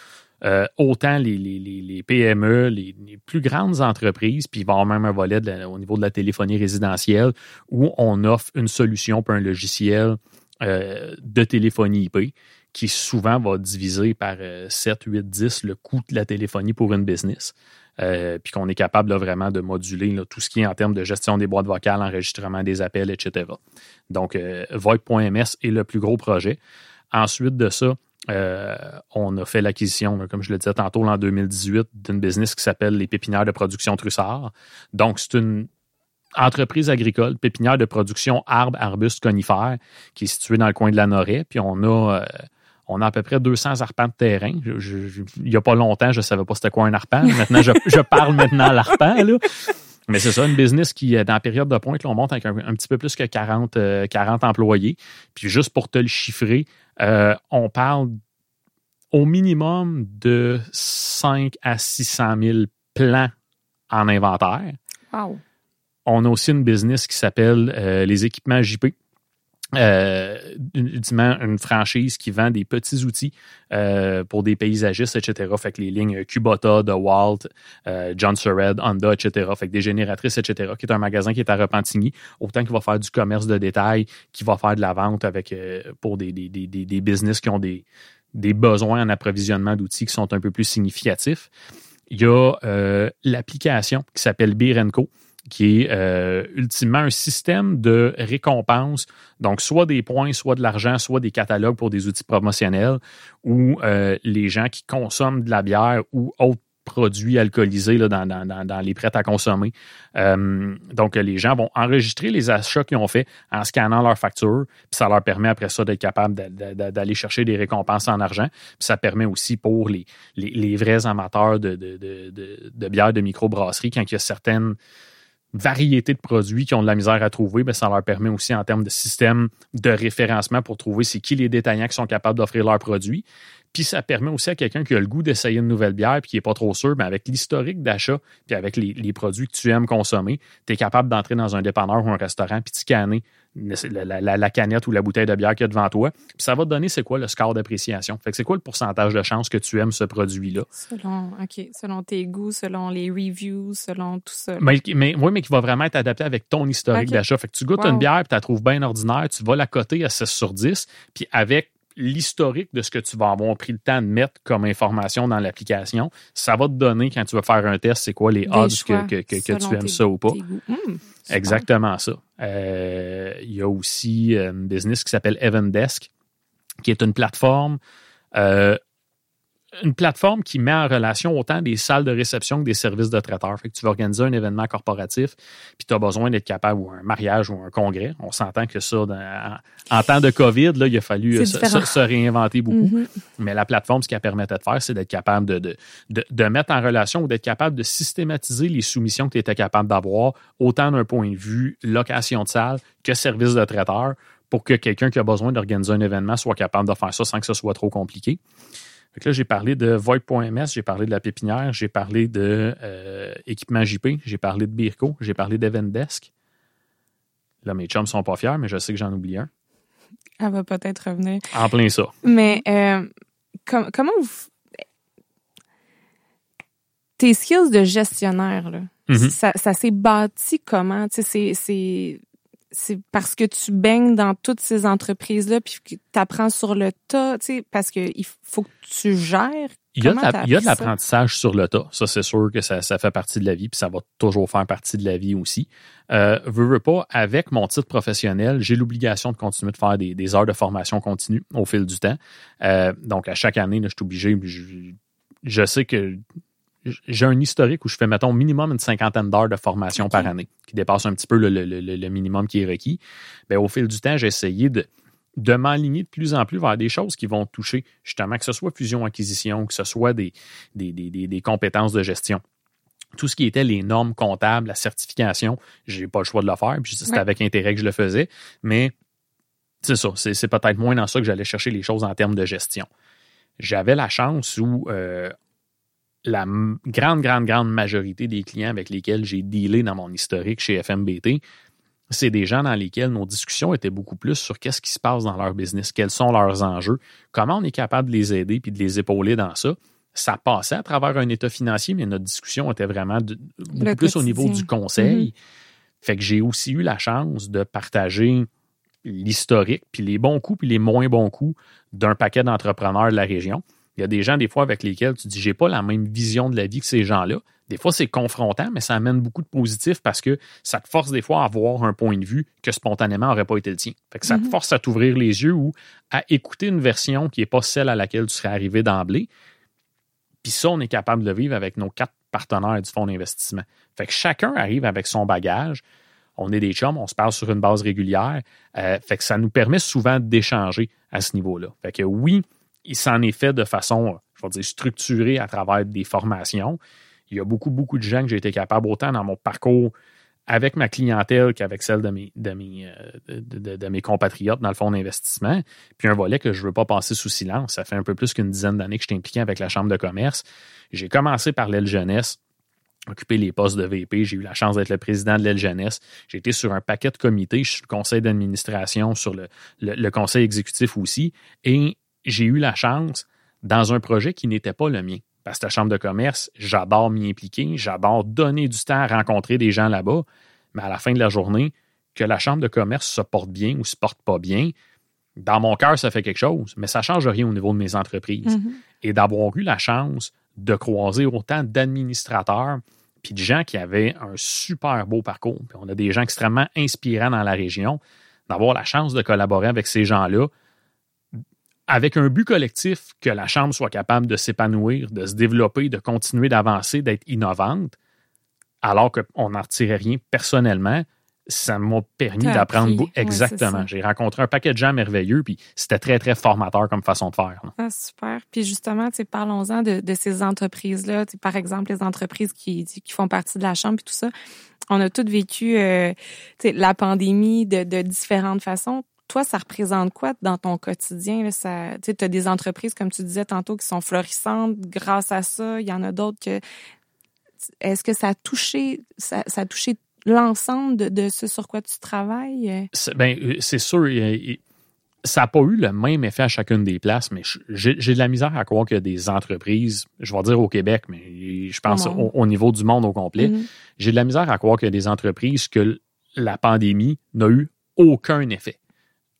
euh, autant les, PME, les, plus grandes entreprises, puis il va même un volet au niveau de la téléphonie résidentielle où on offre une solution pour un logiciel de téléphonie IP qui souvent va diviser par 7, 8, 10 le coût de la téléphonie pour une business. Euh, puis qu'on est capable vraiment de moduler tout ce qui est en termes de gestion des boîtes vocales, enregistrement des appels, etc. Donc, euh, VoIP.ms est le plus gros projet. Ensuite de ça, euh, on a fait l'acquisition, comme je le disais tantôt, en 2018, d'une business qui s'appelle les pépinières de production Trussard. Donc, c'est une entreprise agricole, pépinière de production arbres, arbustes, conifères, qui est située dans le coin de la Norée. Puis on a on a à peu près 200 arpents de terrain. il n'y a pas longtemps, je ne savais pas c'était quoi un arpent. Maintenant, je, parle maintenant à l'arpent. Mais c'est ça, une business qui, dans la période de pointe, on monte avec un, petit peu plus que 40, 40 euh, employés. Puis juste pour te le chiffrer, euh, on parle au minimum de 5 à 600 000 plans en inventaire. On a aussi une business qui s'appelle euh, les équipements JP euh, une franchise qui vend des petits outils euh, pour des paysagistes, etc. Fait que les lignes Kubota, DeWalt, euh, John Surred, Honda, etc. Fait que des génératrices, etc. Qui est un magasin qui est à Repentigny, autant qu'il va faire du commerce de détail, qui va faire de la vente avec euh, pour des, des, des, des, business qui ont des, des besoins en approvisionnement d'outils qui sont un peu plus significatifs. Il y a euh, l'application qui s'appelle Birenco qui est euh, ultimement un système de récompense, donc soit des points, soit de l'argent, soit des catalogues pour des outils promotionnels, où euh, les gens qui consomment de la bière ou autres produits alcoolisés là, dans, dans, dans, les prêts à consommer. Euh, donc, les gens vont enregistrer les achats qu'ils ont fait en scannant leur facture, puis ça leur permet après ça d'être capable d'aller chercher des récompenses en argent. Puis ça permet aussi pour les, les, vrais amateurs de, de, de, de bière de microbrasserie, quand il y a certaines variété de produits qui ont de la misère à trouver, bien, ça leur permet aussi en termes de système de référencement pour trouver c'est qui les détaillants qui sont capables d'offrir leurs produits. Puis ça permet aussi à quelqu'un qui a le goût d'essayer une nouvelle bière puis qui n'est pas trop sûr, mais avec l'historique d'achat puis avec les, produits que tu aimes consommer, tu es capable d'entrer dans un dépanneur ou un restaurant puis de scanner la, canette ou la bouteille de bière qu'il y a devant toi. Puis ça va te donner c'est quoi le score d'appréciation. Fait que c'est quoi le pourcentage de chance que tu aimes ce produit-là? Selon, selon tes goûts, selon les reviews, selon tout ça. Mais, mais, oui, mais qui va vraiment être adapté avec ton historique d'achat. Fait que tu goûtes une bière puis tu la trouves bien ordinaire, tu vas la coter à 6 sur 10, puis avec l'historique de ce que tu vas avoir pris le temps de mettre comme information dans l'application, ça va te donner quand tu vas faire un test, c'est quoi les odds que, tu aimes ça ou pas. Exactement ça. Euh, il y a aussi euh, une business qui s'appelle Evendesk, qui est une plateforme euh, une plateforme qui met en relation autant des salles de réception que des services de traiteurs. Fait que tu vas organiser un événement corporatif, puis tu as besoin d'être capable, ou un mariage ou un congrès. On s'entend que ça, en, temps de COVID, là, il a fallu se, réinventer beaucoup. Mm-hmm. Mais la plateforme, ce qu'elle permettait de faire, c'est d'être capable de, de, de, mettre en relation ou d'être capable de systématiser les soumissions que tu étais capable d'avoir, autant d'un point de vue location de salle que service de traiteur, pour que quelqu'un qui a besoin d'organiser un événement soit capable de faire ça sans que ce soit trop compliqué là, j'ai parlé de Void.ms, j'ai parlé de la pépinière, j'ai parlé de euh, équipement JP, j'ai parlé de Birko, j'ai parlé d'Evendesk. Là, mes chums sont pas fiers, mais je sais que j'en oublie un. Elle va peut-être revenir. En plein ça. Mais euh, comment vous. Tes skills de gestionnaire, là, Mhm. ça, ça s'est bâti comment? Tu sais, c'est- c'est parce que tu baignes dans toutes ces entreprises-là, puis que tu apprends sur le tas, tu sais, parce qu'il faut que tu gères. Il y a de l'apprentissage sur le tas. Ça, c'est sûr que ça, ça fait partie de la vie, puis ça va toujours faire partie de la vie aussi. Euh, veux, veux pas, avec mon titre professionnel, j'ai l'obligation de continuer de faire des, des heures de formation continue au fil du temps. Euh, donc, à chaque année, là, je suis obligé. Je, je sais que j'ai un historique où je fais, mettons, minimum une cinquantaine d'heures de formation par année, qui dépasse un petit peu le, le- le- le minimum qui est requis. Ben, au fil du temps, j'ai essayé de, de m'aligner de plus en plus vers des choses qui vont toucher, justement, que ce soit fusion-acquisition, que ce soit des, des, des- des- compétences de gestion. Tout ce qui était les normes comptables, la certification, j'ai pas le choix de le faire, puis c'était Ouais. avec intérêt que je le faisais, mais c'est ça, c'est c'est peut-être moins dans ça que j'allais chercher les choses en termes de gestion. J'avais la chance où euh, la grande, grande, grande majorité des clients avec lesquels j'ai dealé dans mon historique chez FMBT, c'est des gens dans lesquels nos discussions étaient beaucoup plus sur qu'est-ce qui se passe dans leur business, quels sont leurs enjeux, comment on est capable de les aider puis de les épauler dans ça. Ça passait à travers un état financier, mais notre discussion était vraiment de- beaucoup Le plus au niveau du conseil. Fait que j'ai aussi eu la chance de partager l'historique, puis les bons coups, puis les moins bons coups d'un paquet d'entrepreneurs de la région. Il y a des gens, des fois, avec lesquels tu dis, j'ai pas la même vision de la vie que ces gens-là. Des fois, c'est confrontant, mais ça amène beaucoup de positif parce que ça te force des fois à avoir un point de vue que spontanément n'aurait pas été le tien. Fait que ça te Mhm. force à t'ouvrir les yeux ou à écouter une version qui n'est pas celle à laquelle tu serais arrivé d'emblée. Puis ça, on est capable de vivre avec nos quatre partenaires du fonds d'investissement. Fait que chacun arrive avec son bagage. On est des chums, on se parle sur une base régulière. Euh, fait que ça nous permet souvent d'échanger à ce niveau-là. Fait que oui, il s'en est fait de façon, je vais dire, structurée à travers des formations. Il y a beaucoup, beaucoup de gens que j'ai été capable, autant dans mon parcours avec ma clientèle qu'avec celle de mes, de, mes, euh, de, mes compatriotes dans le fonds d'investissement. Puis un volet que je ne veux pas passer sous silence. Ça fait un peu plus qu'une dizaine d'années que je suis impliqué avec la Chambre de commerce. J'ai commencé par l'aile jeunesse, occupé les postes de VP. J'ai eu la chance d'être le président de l'aile jeunesse. J'ai été sur un paquet de comités. Je suis le conseil d'administration, sur le, le- le conseil exécutif aussi. Et j'ai eu la chance dans un projet qui n'était pas le mien. Parce que la Chambre de commerce, j'adore m'y impliquer, j'adore donner du temps à rencontrer des gens là-bas, mais à la fin de la journée, que la Chambre de commerce se porte bien ou se porte pas bien, dans mon cœur, ça fait quelque chose, mais ça ne change rien au niveau de mes entreprises. Mhm. Et d'avoir eu la chance de croiser autant d'administrateurs puis de gens qui avaient un super beau parcours. Puis on a des gens extrêmement inspirants dans la région. D'avoir la chance de collaborer avec ces gens-là, avec un but collectif que la Chambre soit capable de s'épanouir, de se développer, de continuer d'avancer, d'être innovante, alors qu'on n'en retirait rien personnellement, ça m'a permis d'apprendre beaucoup. Exactement. J'ai rencontré un paquet de gens merveilleux, puis c'était très, très formateur comme façon de faire. Ah, super. Puis justement, parlons-en de, de ces entreprises-là. Par exemple, les entreprises qui, qui font partie de la Chambre et tout ça. On a toutes vécu euh, la pandémie de, de différentes façons. Toi, ça représente quoi dans ton quotidien? Là? Ça, tu as des entreprises, comme tu disais tantôt, qui sont florissantes grâce à ça. Il y en a d'autres que... Est-ce que ça a touché, ça, ça a touché l'ensemble de, de ce sur quoi tu travailles? C'est ben, euh, c'est sûr, ça n'a pas eu le même effet à chacune des places, mais j'ai j'ai de la misère à croire que des entreprises, je vais dire au Québec, mais je pense Au niveau du monde au complet, Mhm. j'ai de la misère à croire qu'il y a des entreprises que la pandémie n'a eu aucun effet.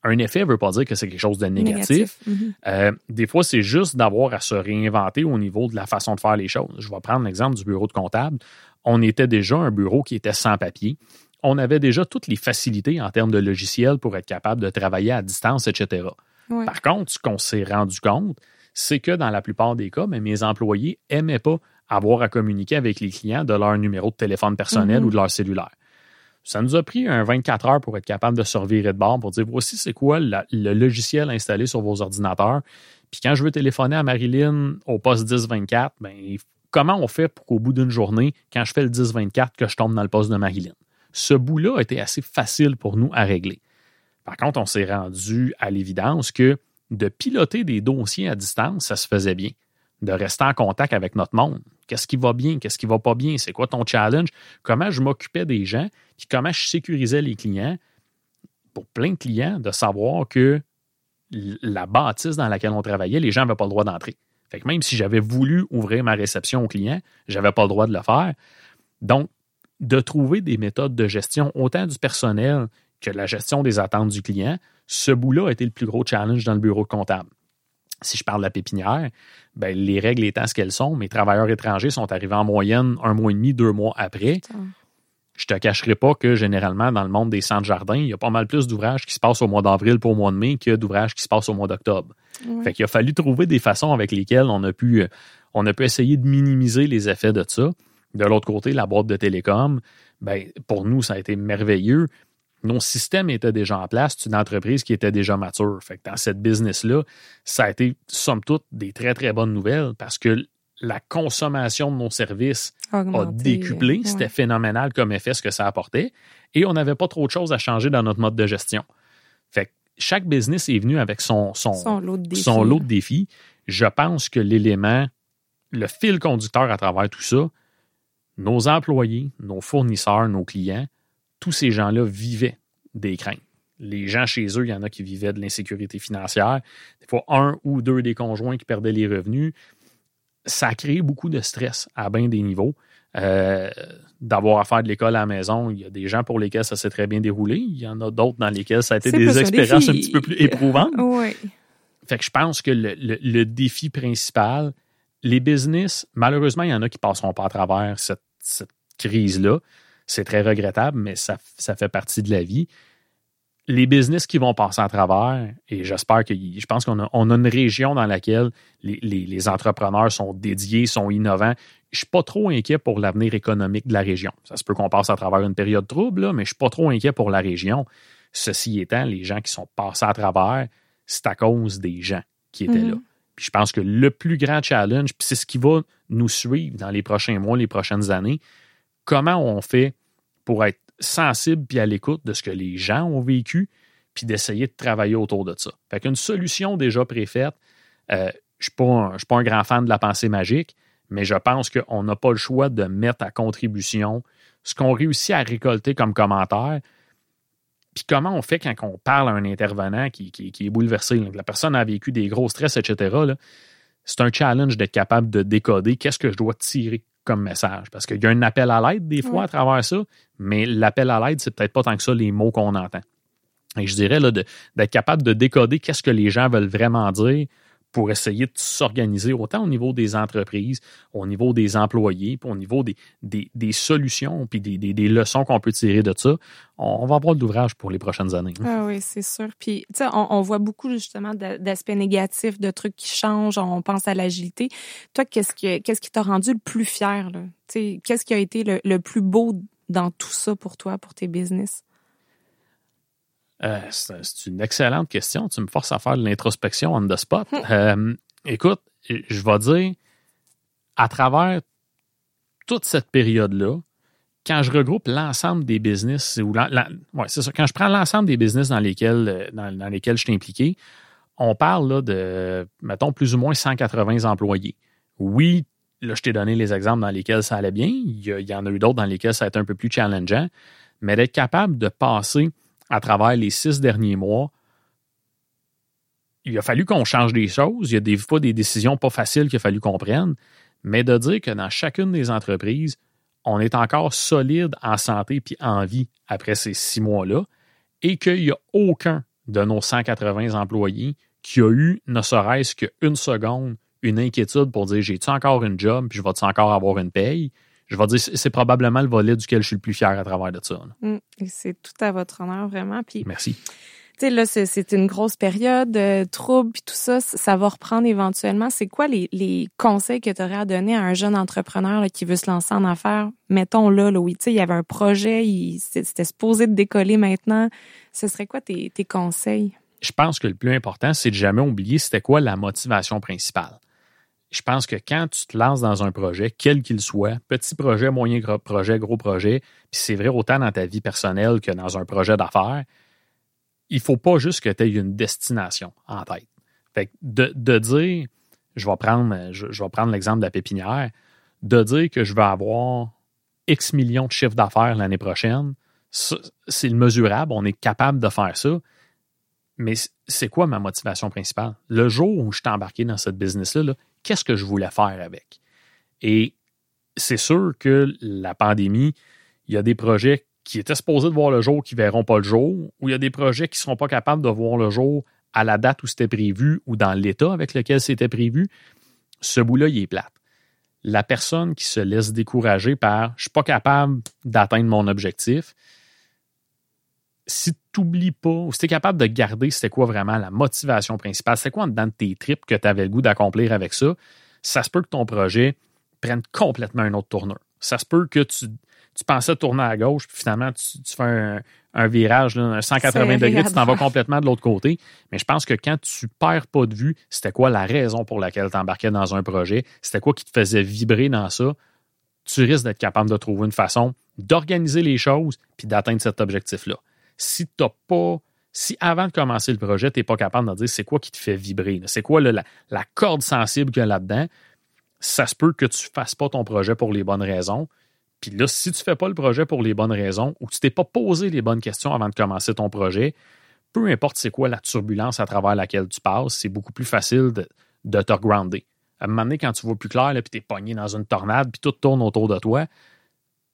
Un effet ne veut pas dire que c'est quelque chose de négatif. Mhm. Euh, des fois, c'est juste d'avoir à se réinventer au niveau de la façon de faire les choses. Je vais prendre l'exemple du bureau de comptable. On était déjà un bureau qui était sans papier. On avait déjà toutes les facilités en termes de logiciels pour être capable de travailler à distance, etc. Ouais. Par contre, ce qu'on s'est rendu compte, c'est que dans la plupart des cas, mais mes employés n'aimaient pas avoir à communiquer avec les clients de leur numéro de téléphone personnel Mhm. ou de leur cellulaire. Ça nous a pris un 24 heures pour être capable de se revirer de bord pour dire voici c'est quoi le logiciel installé sur vos ordinateurs. Puis quand je veux téléphoner à Marilyn au poste 1024, ben, comment on fait pour qu'au bout d'une journée, quand je fais le 1024, que je tombe dans le poste de Marilyn? Ce bout-là a été assez facile pour nous à régler. Par contre, on s'est rendu à l'évidence que de piloter des dossiers à distance, ça se faisait bien. De rester en contact avec notre monde. Qu'est-ce qui va bien, qu'est-ce qui va pas bien, c'est quoi ton challenge, comment je m'occupais des gens, puis comment je sécurisais les clients? Pour plein de clients de savoir que la bâtisse dans laquelle on travaillait, les gens n'avaient pas le droit d'entrer. Fait que même si j'avais voulu ouvrir ma réception aux clients, j'avais pas le droit de le faire. Donc, de trouver des méthodes de gestion, autant du personnel que la gestion des attentes du client, ce bout-là a été le plus gros challenge dans le bureau comptable. Si je parle de la pépinière, ben, les règles étant ce qu'elles sont, mes travailleurs étrangers sont arrivés en moyenne un mois et demi, deux mois après. Je te cacherai pas que généralement, dans le monde des centres jardins, il y a pas mal plus d'ouvrages qui se passent au mois d'avril pour au mois de mai que d'ouvrages qui se passent au mois d'octobre. Fait qu'il a fallu trouver des façons avec lesquelles on a pu, on a pu essayer de minimiser les effets de ça. De l'autre côté, la boîte de télécom, ben, pour nous, ça a été merveilleux. Nos systèmes étaient déjà en place. C'est une entreprise qui était déjà mature. Fait que dans cette business-là, ça a été, somme toute, des très, très bonnes nouvelles parce que la consommation de nos services a décuplé. C'était phénoménal comme effet ce que ça apportait. Et on n'avait pas trop de choses à changer dans notre mode de gestion. Fait que chaque business est venu avec son, son, son, lot, de son lot de défis. Je pense que l'élément, le fil conducteur à travers tout ça, nos employés, nos fournisseurs, nos clients, tous ces gens-là vivaient des craintes. Les gens chez eux, il y en a qui vivaient de l'insécurité financière. Des fois, un ou deux des conjoints qui perdaient les revenus. Ça a créé beaucoup de stress à bien des niveaux. Euh, d'avoir à faire de l'école à la maison, il y a des gens pour lesquels ça s'est très bien déroulé. Il y en a d'autres dans lesquels ça a été des expériences un, petit peu plus éprouvantes. Oui. Fait que je pense que le, défi principal, les business, malheureusement, il y en a qui passeront pas à travers cette crise-là. C'est très regrettable, mais ça, fait partie de la vie. Les business qui vont passer à travers, et j'espère que je pense qu'on a, on a une région dans laquelle les, entrepreneurs sont dédiés, sont innovants. Je ne suis pas trop inquiet pour l'avenir économique de la région. Ça se peut qu'on passe à travers une période trouble, mais je ne suis pas trop inquiet pour la région. Ceci étant, les gens qui sont passés à travers, c'est à cause des gens qui étaient mm-hmm. là. Puis je pense que le plus grand challenge, puis c'est ce qui va nous suivre dans les prochains mois, les prochaines années, comment on fait pour être sensible puis à l'écoute de ce que les gens ont vécu, puis d'essayer de travailler autour de ça. Fait qu'une solution déjà préfaite, euh, je ne suis, pas un grand fan de la pensée magique, mais je pense qu'on n'a pas le choix de mettre à contribution ce qu'on réussit à récolter comme commentaire. Puis comment on fait quand on parle à un intervenant qui, est bouleversé, la personne a vécu des gros stress, etc. C'est un challenge d'être capable de décoder qu'est-ce que je dois tirer comme message. Parce qu'il y a un appel à l'aide des fois à travers ça, mais l'appel à l'aide, c'est peut-être pas tant que ça les mots qu'on entend. Et je dirais d'être capable de décoder qu'est-ce que les gens veulent vraiment dire pour essayer de s'organiser autant au niveau des entreprises, au niveau des employés, puis au niveau des, solutions, puis des, leçons qu'on peut tirer de ça. On, va avoir de l'ouvrage pour les prochaines années. Ah oui, c'est sûr. Puis, tu sais, on, voit beaucoup justement d'aspects négatifs, de trucs qui changent. On pense à l'agilité. Toi, qu'est-ce qui qu'est-ce qui t'a rendu le plus fier? Qu'est-ce qui a été le, le plus beau dans tout ça pour toi, pour tes business? Euh, c'est une excellente question. Tu me forces à faire de l'introspection on the spot. Hmm. Euh, écoute, je vais dire, à travers toute cette période-là, quand je regroupe l'ensemble des business, ou c'est ça, quand je prends l'ensemble des business dans lesquels, euh, dans, lesquels je suis impliqué, on parle là, de, mettons, plus ou moins 180 employés. Oui, là, je t'ai donné les exemples dans lesquels ça allait bien. Il y, il y en a eu d'autres dans lesquels ça a été un peu plus challengeant. Mais d'être capable de passer à travers les six derniers mois, il a fallu qu'on change des choses. Il y a des des décisions pas faciles qu'il a fallu qu'on prenne, mais de dire que dans chacune des entreprises, on est encore solide en santé puis en vie après ces six mois-là et qu'il n'y a aucun de nos 180 employés qui a eu, ne serait-ce qu'une seconde, une inquiétude pour dire j'ai-tu encore une job? Puis je vais-tu encore avoir une paye je vais dire, c'est probablement le volet duquel je suis le plus fier à travers de ça. Mm. c'est tout à votre honneur, vraiment. Puis, Merci. Tu sais, là, c'est une grosse période, euh, trouble, puis tout ça, ça va reprendre éventuellement. C'est quoi les, les, conseils que tu aurais à donner à un jeune entrepreneur qui veut se lancer en affaires? Mettons là, là oui, tu sais, il y avait un projet, c'était supposé de décoller maintenant. Ce serait quoi tes, tes conseils? Je pense que le plus important, c'est de jamais oublier c'était quoi la motivation principale je pense que quand tu te lances dans un projet, quel qu'il soit, petit projet, moyen projet, gros projet, puis c'est vrai autant dans ta vie personnelle que dans un projet d'affaires, il faut pas juste que tu aies une destination en tête. Fait de, de dire je vais prendre, je, prendre l'exemple de la pépinière, de dire que je vais avoir X millions de chiffres d'affaires l'année prochaine, c'est le mesurable, on est capable de faire ça. Mais c'est quoi ma motivation principale? Le jour où je suis embarqué dans cette business-là, qu'est-ce que je voulais faire avec? Et c'est sûr que la pandémie, il y a des projets qui étaient supposés de voir le jour qui ne verront pas le jour, ou il y a des projets qui ne seront pas capables de voir le jour à la date où c'était prévu ou dans l'état avec lequel c'était prévu. Ce bout-là, il est plate. La personne qui se laisse décourager par je ne suis pas capable d'atteindre mon objectif, si tu n'oublies pas, ou si tu es capable de garder c'était quoi vraiment la motivation principale, c'est quoi en dedans de tes tripes que tu avais le goût d'accomplir avec ça, ça se peut que ton projet prenne complètement un autre tourneur. Ça se peut que tu, pensais tourner à gauche, puis finalement, tu, fais un, virage, un 180 degrés, tu t'en vas complètement de l'autre côté. Mais je pense que quand tu perds pas de vue, c'était quoi la raison pour laquelle tu embarquais dans un projet, c'était quoi qui te faisait vibrer dans ça, tu risques d'être capable de trouver une façon d'organiser les choses puis d'atteindre cet objectif-là. Si tu pas si avant de commencer le projet, tu n'es pas capable de dire c'est quoi qui te fait vibrer, c'est quoi la, corde sensible qu'il y a là-dedans, ça se peut que tu ne fasses pas ton projet pour les bonnes raisons. Puis là, si tu ne fais pas le projet pour les bonnes raisons ou tu t'es pas posé les bonnes questions avant de commencer ton projet, peu importe c'est quoi la turbulence à travers laquelle tu passes, c'est beaucoup plus facile de, de te grounder. À un moment donné, quand tu vois plus clair, puis tu es pogné dans une tornade, puis tout tourne autour de toi,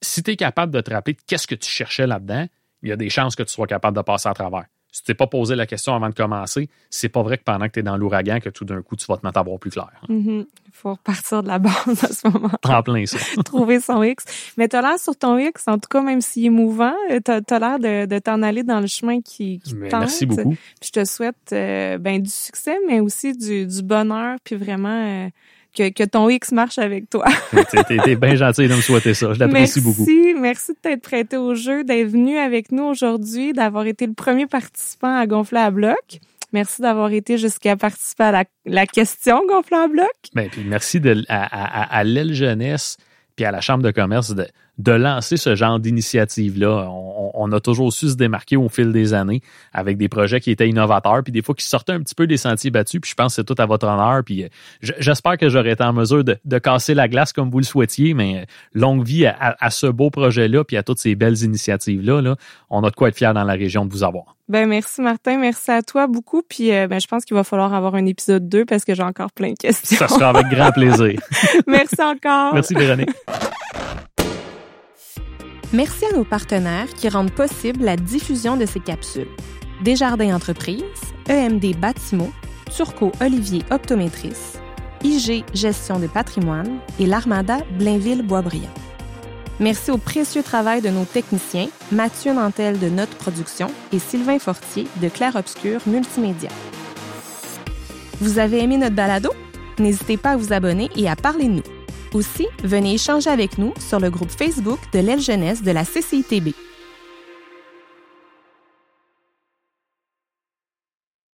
si tu es capable de te rappeler qu'est-ce que tu cherchais là-dedans, il y a des chances que tu sois capable de passer à travers si tu t'es pas posé la question avant de commencer, c'est pas vrai que pendant que tu es dans l'ouragan, que tout d'un coup, tu vas te mettre à voir plus clair. Mm-hmm. Il faut repartir de la base à ce moment. En plein ça. Trouver son X. Mais tu as l'air sur ton X, en tout cas, même s'il est mouvant, euh, tu as, l'air de, t'en aller dans le chemin qui, qui tente. Merci beaucoup. je te souhaite euh, ben, du succès, mais aussi du, bonheur, puis vraiment... Euh, que, ton X marche avec toi. T'es bien gentil de me souhaiter ça. Je l'apprécie beaucoup. Merci. Merci de t'être prêté au jeu, d'être venu avec nous aujourd'hui, d'avoir été le premier participant à Gonfler à bloc. Merci d'avoir été jusqu'à participer à la, question Gonfler à bloc. Ben, puis merci de, à, à, à l'aile jeunesse puis à la Chambre de commerce de, de lancer ce genre d'initiative-là. On, a toujours su se démarquer au fil des années avec des projets qui étaient innovateurs, puis des fois qui sortaient un petit peu des sentiers battus, puis je pense que c'est tout à votre honneur, puis euh, j'espère que j'aurai été en mesure de, casser la glace comme vous le souhaitiez, mais euh, longue vie à, ce beau projet-là, puis à toutes ces belles initiatives-là. Là, on a de quoi être fiers dans la région de vous avoir. Ben merci Martin, merci à toi beaucoup, puis euh, ben, je pense qu'il va falloir avoir un épisode 2 parce que j'ai encore plein de questions. Ça sera avec grand plaisir. merci encore. Merci Véronique. Merci à nos partenaires qui rendent possible la diffusion de ces capsules. Desjardins Entreprises, EMD Bâtiments, Turco Olivier Optométrice, IG Gestion de patrimoine et l'Armada Blainville-Boisbriand. Merci au précieux travail de nos techniciens, Mathieu Nantel de Note Production et Sylvain Fortier de Claire Obscur Multimédia. Vous avez aimé notre balado? N'hésitez pas à vous abonner et à parler de nous. Aussi, venez échanger avec nous sur le groupe Facebook de l'aile jeunesse de la CCITB.